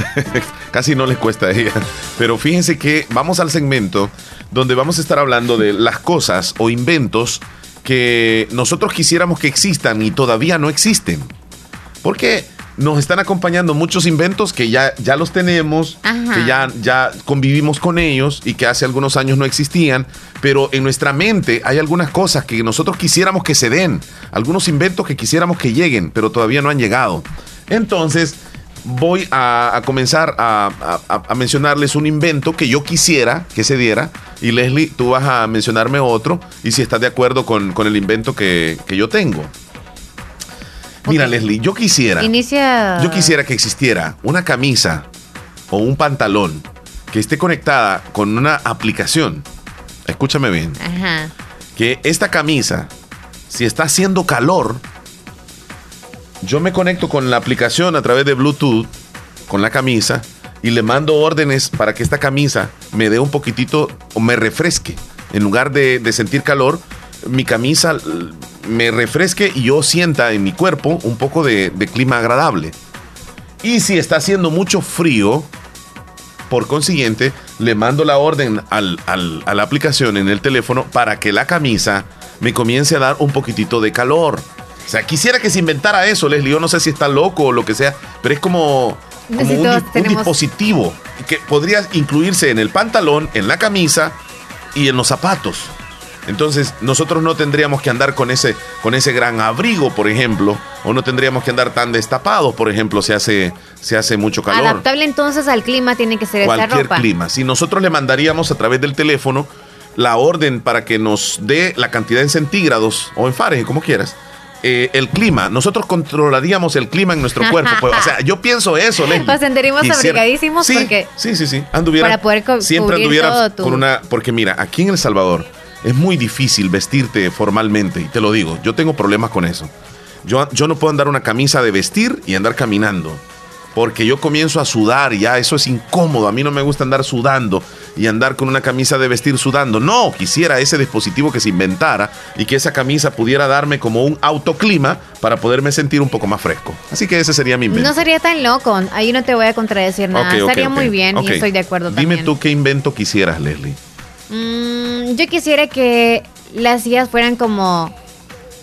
Casi no le cuesta a ella. Pero fíjense que vamos al segmento donde vamos a estar hablando de las cosas o inventos que nosotros quisiéramos que existan y todavía no existen. Porque nos están acompañando muchos inventos que ya, ya los tenemos, Ajá. que ya, ya convivimos con ellos y que hace algunos años no existían, pero en nuestra mente hay algunas cosas que nosotros quisiéramos que se den, algunos inventos que quisiéramos que lleguen, pero todavía no han llegado. Entonces, voy a, a comenzar a, a- a mencionarles un invento que yo quisiera que se diera. Y Leslie, tú vas a mencionarme otro y si estás de acuerdo con, con el invento que, que yo tengo. Mira, Leslie, yo quisiera. Inicia. Yo quisiera que existiera una camisa o un pantalón que esté conectada con una aplicación. Escúchame bien. Ajá. Que esta camisa, si está haciendo calor, yo me conecto con la aplicación a través de Bluetooth con la camisa y le mando órdenes para que esta camisa me dé un poquitito o me refresque. En lugar de, de sentir calor, mi camisa me refresque y yo sienta en mi cuerpo un poco de, de clima agradable. Y si está haciendo mucho frío, por consiguiente, le mando la orden al- al- a la aplicación en el teléfono para que la camisa me comience a dar un poquitito de calor. O sea, quisiera que se inventara eso, Leslie. Yo no sé si está loco o lo que sea, pero es como, un, un dispositivo que podría incluirse en el pantalón, en la camisa y en los zapatos. Entonces, nosotros no tendríamos que andar con ese, con ese gran abrigo, por ejemplo, o no tendríamos que andar tan destapados, por ejemplo, si hace, si hace mucho calor Adaptable entonces al clima tiene que ser esta cualquier ropa. clima. Si nosotros le mandaríamos a través del teléfono la orden para que nos dé la cantidad en centígrados o en Fahrenheit, como quieras, eh, el clima, nosotros controlaríamos el clima en nuestro cuerpo. pues, o sea, yo pienso eso, Leslie. Nos sentiríamos abrigadísimos Sí, porque Sí, sí, sí. Anduviera, Para poder siempre anduviera tu- con una. Porque mira, aquí en El Salvador es muy difícil vestirte formalmente, y te lo digo, yo tengo problemas con eso. Yo, yo no puedo andar una camisa de vestir y andar caminando. Porque yo comienzo a sudar y ya eso es incómodo. A mí no me gusta andar sudando y andar con una camisa de vestir sudando. No, quisiera ese dispositivo que se inventara y que esa camisa pudiera darme como un autoclima para poderme sentir un poco más fresco. Así que ese sería mi invento. No sería tan loco. Ahí no te voy a contradecir nada. Estaría muy bien y estoy de acuerdo Dime también. tú qué invento quisieras, Leslie. Mm, yo quisiera que las sillas fueran como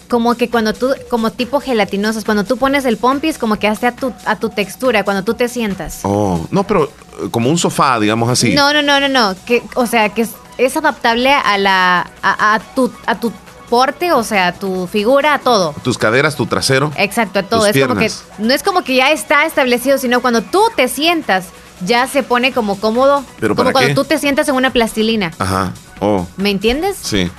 como que cuando tú como tipo gelatinosas, cuando tú pones el pompis como que hace a tu a tu textura cuando tú te sientas. Oh, no, pero eh, como un sofá, digamos así. No, no, no, no, no, que o sea, que es, es adaptable a la a, a tu a tu porte, o sea, a tu figura, a todo. Tus caderas, tu trasero. Exacto, a todo. Tus es como que no es como que ya está establecido, sino cuando tú te sientas ya se pone como cómodo, ¿Pero como para cuando qué? tú te sientas en una plastilina. Ajá. Oh, ¿Me entiendes? sí.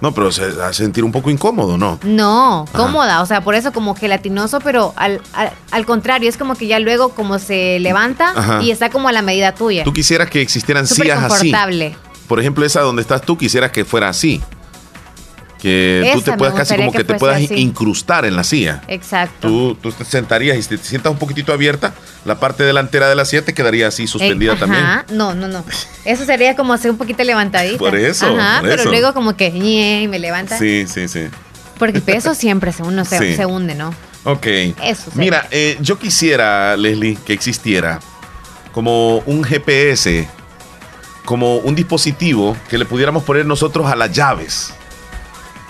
No, pero se a sentir un poco incómodo, ¿no? No, Ajá. cómoda, o sea, por eso como gelatinoso, pero al, al, al contrario, es como que ya luego como se levanta Ajá. y está como a la medida tuya. Tú quisieras que existieran Súper sillas así. Por ejemplo, esa donde estás tú, quisieras que fuera así. Que tú te puedas casi como que que te puedas así. incrustar en la silla. Exacto. Tú, tú te sentarías y si te sientas un poquitito abierta, la parte delantera de la silla te quedaría así suspendida Eh, también. Ajá, no, no, no. Eso sería como ser un poquito levantadita. Por eso, Ajá, por pero eso. luego como que ñe, me levanta. Sí, sí, sí. Porque el peso siempre se, uno se, Sí. se hunde, ¿no? Ok. Eso sería. Mira, eh, yo quisiera, Leslie, que existiera como un GPS, como un dispositivo que le pudiéramos poner nosotros a las llaves.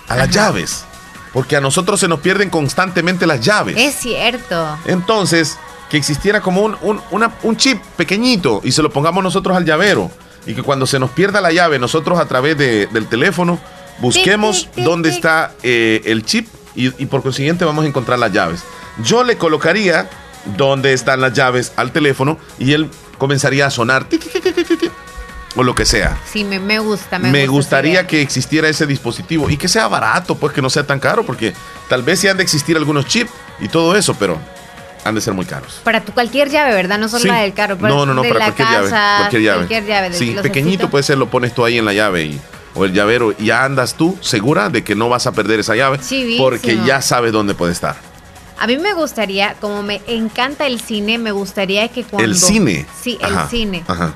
A las llaves. Porque a nosotros se nos pierden constantemente las llaves. Es cierto. Entonces, que existiera como un, un- una- un chip pequeñito y se lo pongamos nosotros al llavero. Y que cuando se nos pierda la llave, nosotros a través de- del teléfono busquemos Tic, tic, tic, dónde está eh, el chip y, y por consiguiente vamos a encontrar las llaves. Yo le colocaría dónde están las llaves al teléfono y él comenzaría a sonar o lo que sea. Sí, me, me gusta, me, Me, gusta gustaría que existiera ese dispositivo y que sea barato, pues que no sea tan caro, porque tal vez sí han de existir algunos chips y todo eso, pero han de ser muy caros. Para tu cualquier llave, ¿verdad? No solo Sí. la del carro, para no, no, no, para cualquier casa, llave. Cualquier llave. Cualquier llave del sí, pequeñito puede ser, lo pones tú ahí en la llave y, o el llavero y ya andas tú segura de que no vas a perder esa llave Chivísimo. porque ya sabes dónde puede estar. A mí me gustaría, como me encanta el cine, me gustaría que cuando... El cine. Sí, Ajá, el cine. Ajá.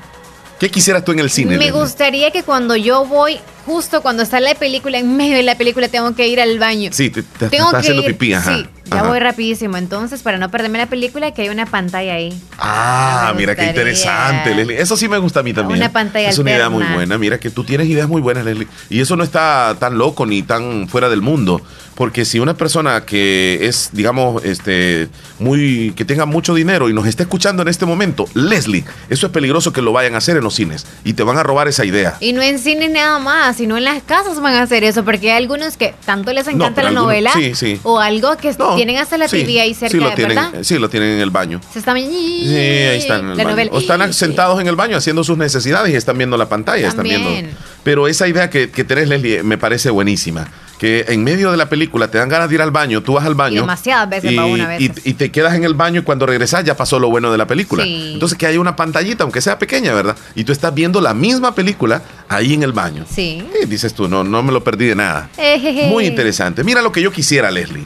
¿Qué quisieras tú en el cine? me gustaría que cuando yo voy, justo cuando está la película, en medio de la película, tengo que ir al baño. Sí, te, te- Tengo estás que haciendo ir, pipí, ajá. Sí, ya ajá. voy rapidísimo. Entonces, para no perderme la película, que hay una pantalla ahí. Ah, mira qué interesante, Leslie. Eso sí me gusta a mí también. Una pantalla Es una idea muy buena. Mira que tú tienes ideas muy buenas, Leslie. Y eso no está tan loco ni tan fuera del mundo. Porque si una persona que es, digamos, este, muy, que tenga mucho dinero y nos está escuchando en este momento, Leslie, eso es peligroso que lo vayan a hacer en los cines y te van a robar esa idea. Y no en cine nada más, sino en las casas van a hacer eso, porque hay algunos que tanto les encanta la algunos- novela sí, sí. o algo que No, tienen hasta la Sí, TV ahí cerca, sí lo tienen, ¿verdad? Sí, lo tienen en el baño. Se están... Sí, ahí están en el la baño. novela. O están sentados en el baño haciendo sus necesidades y están viendo la pantalla. Están También. viendo. Pero esa idea que, que tenés, Leslie, me parece buenísima. Que en medio de la película te dan ganas de ir al baño, tú vas al Y baño. demasiadas veces y, una vez. y- y te quedas en el baño y cuando regresas ya pasó lo bueno de la película. Sí. Entonces que hay una pantallita, aunque sea pequeña, ¿verdad? Y tú estás viendo la misma película ahí en el baño. Sí. Y dices tú, no, no me lo perdí de nada. Ejeje. Muy interesante. Mira lo que yo quisiera, Leslie.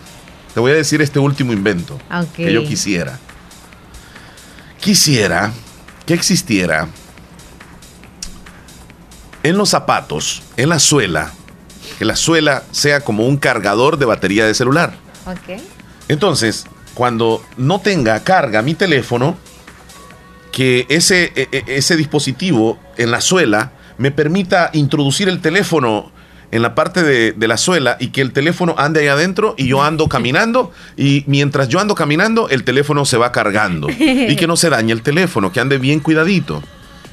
Te voy a decir este último invento Ok. que yo quisiera. quisiera que existiera en los zapatos, en la suela, que la suela sea como un cargador de batería de celular. Ok. Entonces, cuando no tenga carga mi teléfono, que ese, e- e- ese dispositivo en la suela me permita introducir el teléfono en la parte de, de la suela y que el teléfono ande ahí adentro y yo ando caminando y mientras yo ando caminando el teléfono se va cargando y que no se dañe el teléfono, que ande bien cuidadito.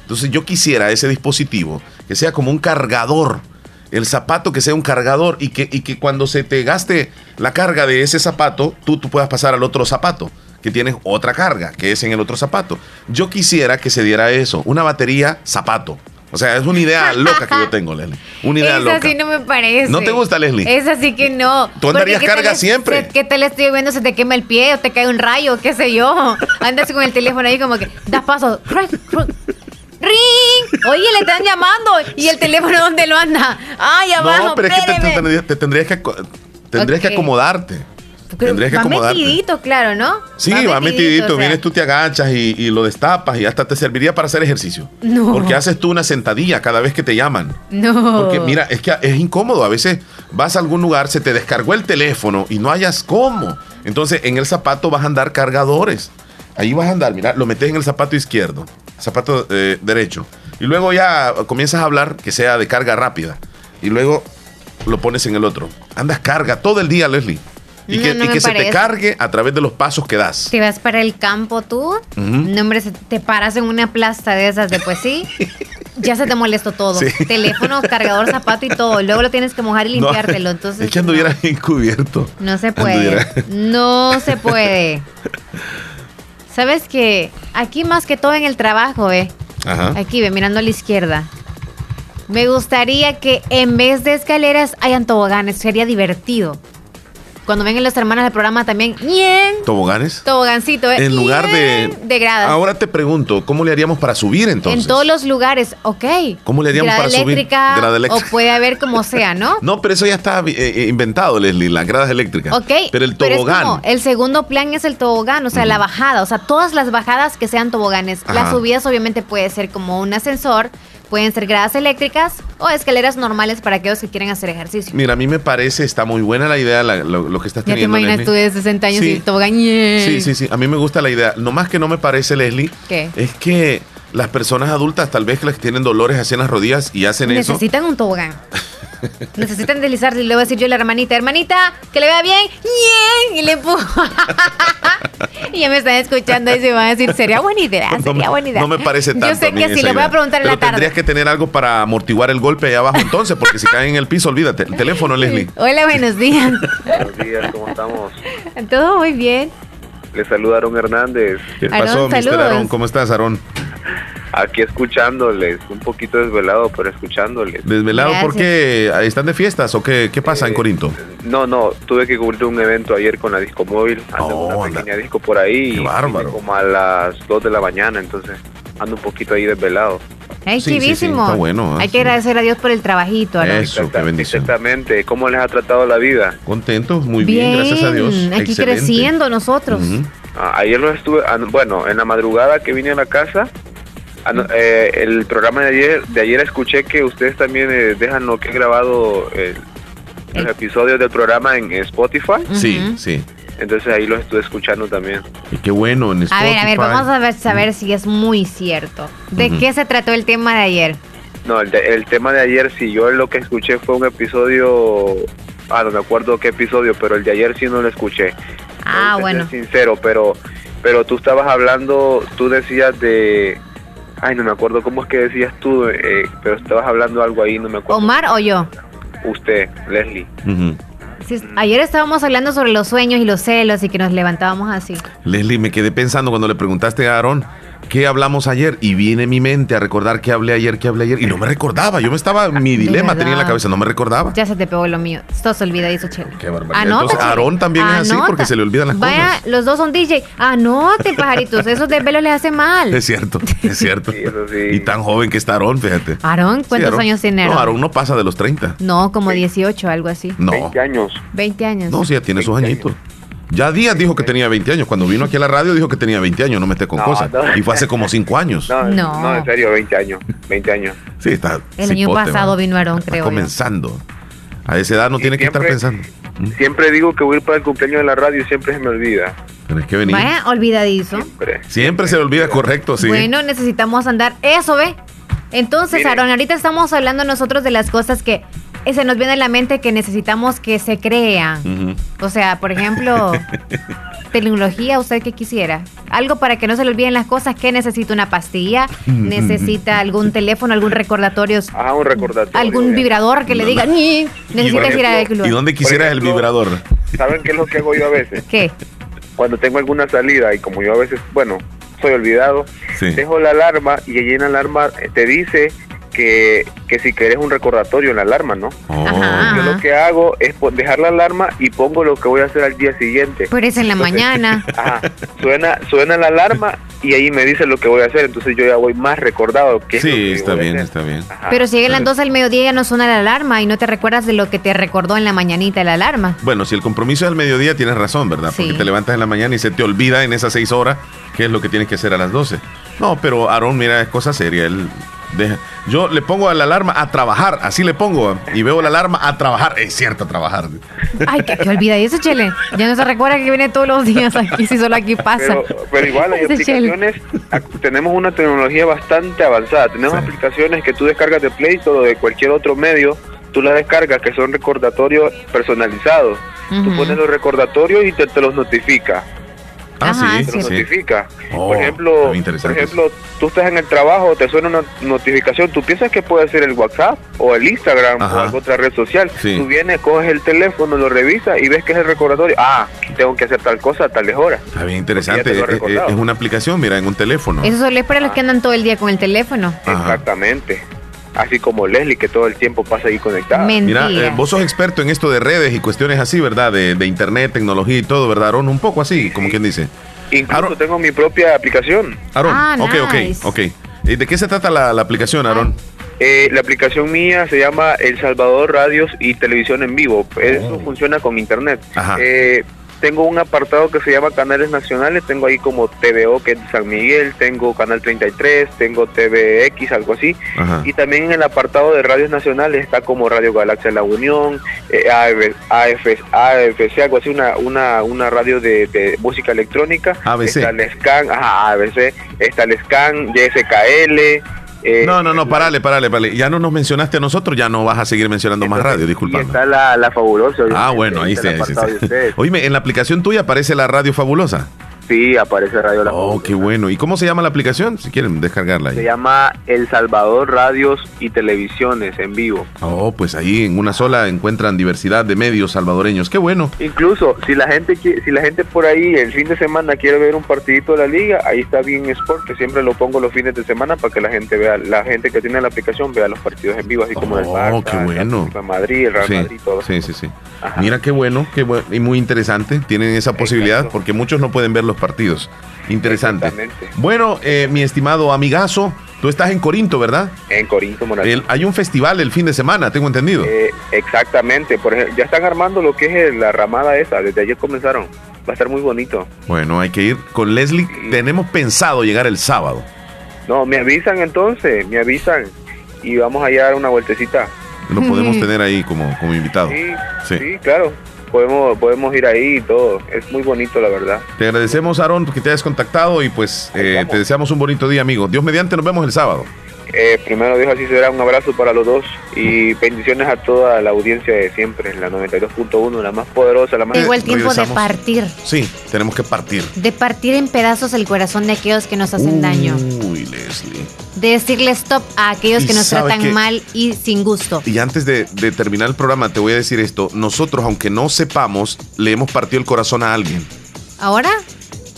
Entonces yo quisiera ese dispositivo que sea como un cargador, el zapato que sea un cargador y que, y que cuando se te gaste la carga de ese zapato, tú, tú puedas pasar al otro zapato que tienes otra carga, que es en el otro zapato. Yo quisiera que se diera eso, una batería zapato. O sea, es una idea loca que yo tengo, Leslie. Una idea Esa loca. sí no me parece. ¿No te gusta, Leslie? Esa sí que no. Tú andarías Porque ¿qué carga siempre. ¿Qué tal estoy viendo? Se te quema el pie o te cae un rayo, qué sé yo. Andas con el teléfono ahí como que das paso. ¡Ring! Oye, le están llamando. ¿Y el teléfono dónde lo anda? ¡Ay, abajo! no, pero es que te, tendrías, te tendrías que, tendrías que acomodarte. Pero Tendrías que va acomodarte. metidito, claro, ¿no? Sí, va metidito, o sea. vienes tú te agachas y, y lo destapas y hasta te serviría para hacer ejercicio. No. Porque haces tú una sentadilla cada vez que te llaman. No. Porque mira, es que es incómodo. A veces vas a algún lugar, se te descargó el teléfono y no hayas cómo. Entonces en el zapato vas a andar cargadores. Ahí vas a andar, mira, lo metes en el zapato izquierdo, zapato eh, derecho. Y luego ya comienzas a hablar que sea de carga rápida. Y luego lo pones en el otro. Andas carga todo el día, Leslie. Y No, que, no y me que se te cargue a través de los pasos que das. Te vas para el campo tú. Ujú. No, hombre, te paras en una plaza de esas de pues sí. Ya se te molestó todo. Sí. Teléfono, cargador, zapato y todo. Luego lo tienes que mojar y limpiártelo. Entonces, es que anduviera bien cubierto. no se puede. Anduviera. No se puede. Sabes que aquí más que todo en el trabajo, eh. Aquí mirando a la izquierda. Me gustaría que en vez de escaleras hayan toboganes. Sería divertido. Cuando vengan las hermanas del programa también. ¿Toboganes? Tobogancito, ¿eh? En lugar de. De gradas. Ahora te pregunto, ¿cómo le haríamos para subir entonces? En todos los lugares, ok. ¿Cómo le haríamos Grada para subir? eléctrica, Grada eléctrica. O puede haber como sea, ¿no? No, pero eso ya está eh, eh, inventado, Leslie, las gradas eléctricas. Ok. Pero el tobogán. como, el segundo plan es el tobogán, o sea, la bajada. O sea, todas las bajadas que sean toboganes. Las subidas obviamente puede ser como un ascensor, pueden ser gradas eléctricas o escaleras normales para aquellos que quieren hacer ejercicio. Mira, a mí me parece, está muy buena la idea, la- lo, lo que estás Ya te teniendo. imaginas tú Leslie. de 60 años Sí. y tobogán. ¡ñen! Sí, sí, sí. A mí me gusta la idea. Lo más que no me parece, Leslie, ¿Qué? es que las personas adultas, tal vez que las que tienen dolores así en las rodillas y hacen eso. Necesitan un tobogán. Necesitan deslizarse y le voy a decir yo a la hermanita, hermanita, que le vea bien, y le empujo. y ya me están escuchando y se van a decir, sería buena idea, sería buena idea. no me parece tanto. Yo sé a mí que sí, le voy a preguntar en Pero la tarde. tendrías que tener algo para amortiguar el golpe ahí abajo entonces, porque si caen en el piso, olvídate. El teléfono, Leslie. Hola, buenos días. Buenos días, ¿cómo estamos? Todo muy bien. Le saluda Aaron Hernández. ¿Qué Aarón, pasó, Mr. Aaron? ¿Cómo estás, Aarón? Aquí escuchándoles, un poquito desvelado, pero escuchándoles. ¿Desvelado por qué? ¿Están de fiestas o qué, qué pasa en Corinto? No, no, tuve que cubrir un evento ayer con la disco móvil. Ando en una pequeña disco por ahí. y vine Como a las 2 de la mañana, entonces ando un poquito ahí desvelado. Ay, Sí, sí, sí, chivísimo. está bueno, ¿eh? Hay que agradecer a Dios por el trabajito, Aarón. Eso, qué bendición. Exactamente. ¿Cómo les ha tratado la vida? Contentos, muy bien, gracias a Dios. Aquí Excelente. creciendo nosotros. Ah, ayer lo estuve, ah, bueno, en la madrugada que vine a la casa, ah, eh, el programa de ayer, de ayer escuché que ustedes también eh, dejan lo que he grabado, el- los episodios del programa en Spotify. Sí, sí. Entonces ahí los estuve escuchando también. Y qué bueno en A ver, a ver, Spotify. vamos a ver, saber si es muy cierto. ¿De qué se trató el tema de ayer? No, el, de- el tema de ayer, sí, yo lo que escuché fue un episodio, ah, no me acuerdo qué episodio, pero el de ayer sí no lo escuché. Ah, Ser bueno. sincero, pero pero tú estabas hablando, tú decías de, ay, no me acuerdo cómo es que decías tú, eh, pero estabas hablando algo ahí, no me acuerdo. ¿Omar o yo? Usted, Leslie. Sí, ayer estábamos hablando sobre los sueños y los celos y que nos levantábamos así. Leslie, me quedé pensando cuando le preguntaste a Aarón qué hablamos ayer y viene mi mente a recordar qué hablé ayer, qué hablé ayer y no me recordaba. Yo me estaba, mi dilema tenía en la cabeza, no me recordaba. Ya se te pegó lo mío. Esto se olvida, dice Chela. Qué barbaridad. Anota, Entonces, Chela. Aarón también es así porque se le olvidan las Vaya, cosas. los dos son DJ. Anote, pajaritos. Esos desvelos les hace mal. Es cierto, es cierto. Y tan joven que está Aarón, fíjate. Aarón, ¿cuántos Sí, Aarón. años tiene No, Aarón? Aarón no pasa de los 30. No, como 18, algo así. No. 20 años. 20 años. No, sí, ya tiene sus añitos. Ya Díaz dijo que tenía 20 años. Cuando vino aquí a la radio dijo que tenía 20 años, no me esté con No, cosas. no. Y fue hace como 5 años. No, No. no. en serio, 20 años. 20 años. Sí, está. El año pasado man. vino Aarón, Está creo yo. comenzando. A esa edad no tiene que estar siempre- pensando. Siempre digo que voy a ir para el cumpleaños de la radio y siempre se me olvida. Tienes que venir. Vaya, olvidadizo. Siempre se le olvida, correcto, sí. Bueno, necesitamos andar. Eso, ve. Entonces. Aaron, ahorita estamos hablando nosotros de las cosas que se nos viene a la mente que necesitamos que se crean. Ujú. O sea, por ejemplo, tecnología, ¿usted qué quisiera? Algo para que no se le olviden las cosas. ¿Qué necesita? ¿Una pastilla? ¿Necesita algún teléfono, algún recordatorio? Ah, un recordatorio. ¿Algún vibrador que le diga? Necesitas ir a ¿Y dónde quisieras el vibrador? ¿Saben qué es lo que hago yo a veces? ¿Qué? Cuando tengo alguna salida y como yo a veces, bueno, soy olvidado, Sí. dejo la alarma y allí en la alarma eh, te dice que, que si querés un recordatorio en la alarma, ¿no? Ajá. Yo lo que hago es dejar la alarma y pongo lo que voy a hacer al día siguiente. Pero es en la Entonces, mañana. Ajá, suena, suena la alarma y ahí me dice lo que voy a hacer, entonces yo ya voy más recordado. es lo Sí, que está bien, está bien. Pero si llegan las 12 del mediodía ya no suena la alarma y no te recuerdas de lo que te recordó en la mañanita la alarma. Bueno, si el compromiso es al mediodía, tienes razón, ¿verdad? Porque te levantas en la mañana y se te olvida en esas seis horas qué es lo que tienes que hacer a las 12. No, pero Aarón, mira, es cosa seria. Él deja- Yo le pongo a la alarma a trabajar, así le pongo, y veo la alarma a trabajar. Es cierto, a trabajar. Ay, que, que olvida eso, Chele. Ya no se recuerda que viene todos los días aquí, si solo aquí pasa. Pero, pero igual hay aplicaciones, ac- tenemos una tecnología bastante avanzada. Tenemos aplicaciones que tú descargas de Play Store o de cualquier otro medio, tú las descargas que son recordatorios personalizados. Tú Ujú. pones los recordatorios y te, te los notifica. Ah, Ajá, sí, Te sí. notifica. Oh, por ejemplo, por ejemplo, tú estás en el trabajo, te suena una notificación, tú piensas que puede ser el WhatsApp o el Instagram Ajá. o alguna otra red social. Sí. Tú vienes, coges el teléfono, lo revisas y ves que es el recordatorio. Ah, tengo que hacer tal cosa a tales horas. Está bien interesante. Te lo he Es, una aplicación, mira, en un teléfono. Eso solo es para los que andan todo el día con el teléfono. Exactamente. Así como Leslie, que todo el tiempo pasa ahí conectada. Mira, eh, vos sos experto en esto de redes y cuestiones así, ¿verdad? De, de internet, tecnología y todo, ¿verdad, Aaron? Un poco así, como quien dice. Incluso tengo mi propia aplicación. Aaron, Ah, ok, nice. ok, ok. ¿Y ¿De qué se trata la, la aplicación, Aaron? Eh, la aplicación mía se llama El Salvador Radios y Televisión en Vivo. Eso Oh. funciona con internet. Ajá. Eh, tengo un apartado que se llama Canales Nacionales. Tengo ahí como TVO, que es de San Miguel. Tengo Canal 33. Tengo TVX, algo así. Ajá. Y también en el apartado de radios nacionales está como Radio Galaxia La Unión, eh, AF, AF, AFC, algo así, una, una, una radio de, de música electrónica. ABC. Está el SCAN, ajá, ABC. Está el SCAN, YSKL. Eh, No, no, no, parale, parale, parale. Ya no nos mencionaste a nosotros, ya no vas a seguir mencionando más radio, y disculpame. está la, la fabulosa. Ah, bueno, ahí está. Oíme, en la aplicación tuya aparece la radio fabulosa. Sí, aparece Radio La Oh, qué bueno. ¿Y cómo se llama la aplicación? Si quieren descargarla Se ahí. llama El Salvador Radios y Televisiones en vivo. Oh, pues ahí en una sola encuentran diversidad de medios salvadoreños. Qué bueno. Incluso si la gente si la gente por ahí el fin de semana quiere ver un partidito de la liga, ahí está bien Sport, que siempre lo pongo los fines de semana para que la gente vea, la gente que tiene la aplicación vea los partidos en vivo, así como el Oh, Barça, qué bueno. el Madrid, el Real Sí, Madrid, todo. sí, sí, sí. Mira qué bueno, qué bueno y muy interesante. Tienen esa posibilidad porque muchos no pueden ver los partidos. Interesante. Bueno, eh, mi estimado amigazo, tú estás en Corinto, ¿verdad? En Corinto. El- hay un festival el fin de semana, tengo entendido. Eh, exactamente, por ejemplo, ya están armando lo que es la ramada esa, desde ayer comenzaron. Va a estar muy bonito. Bueno, hay que ir con Leslie. Tenemos pensado llegar el sábado. No, me avisan entonces, me avisan y vamos a dar una vueltecita. Lo podemos tener ahí como, como invitado. Sí, Sí. sí, claro. Podemos, podemos ir ahí y todo. Es muy bonito, la verdad. Te agradecemos, Aaron, que te hayas contactado y pues eh, te deseamos un bonito día, amigo. Dios mediante, nos vemos el sábado. Eh, primero Dios, así será. Un abrazo para los dos y bendiciones a toda la audiencia de siempre, la 92.1, la más poderosa, la más... Llegó el tiempo de partir, Sí, tenemos que partir. de partir en pedazos el corazón de aquellos que nos hacen daño, Uy, Leslie. de decirle stop a aquellos Y que nos tratan que- mal y sin gusto. Y antes de, de terminar el programa, te voy a decir esto. Nosotros, aunque no sepamos, le hemos partido el corazón a alguien. ¿Ahora?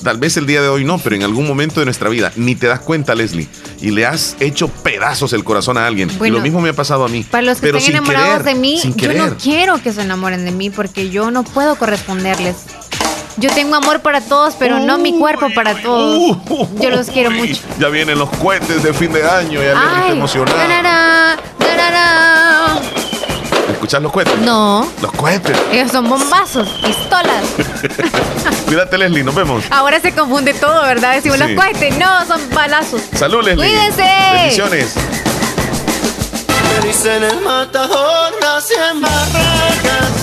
Tal vez el día de hoy no, pero en algún momento de nuestra vida ni te das cuenta, Leslie, y le has hecho pedazos el corazón a alguien. Bueno, y lo mismo me ha pasado a mí. Para los que pero estén enamorados querer, de mí, yo querer. no quiero que se enamoren de mí porque yo no puedo corresponderles. Yo tengo amor para todos, pero no mi cuerpo para todos. Yo los quiero mucho. Ya vienen los cohetes de fin de año, ya tarara, tarara. ¿Escuchas los cohetes? No, Los cohetes. ellos son bombazos, pistolas. Cuídate, Leslie, nos vemos. Ahora se confunde todo, ¿verdad? Decimos Sí. los cohetes, no, son balazos. Salud, Leslie. Cuídense. Bendiciones. Me dicen el matador, nací en Barracas.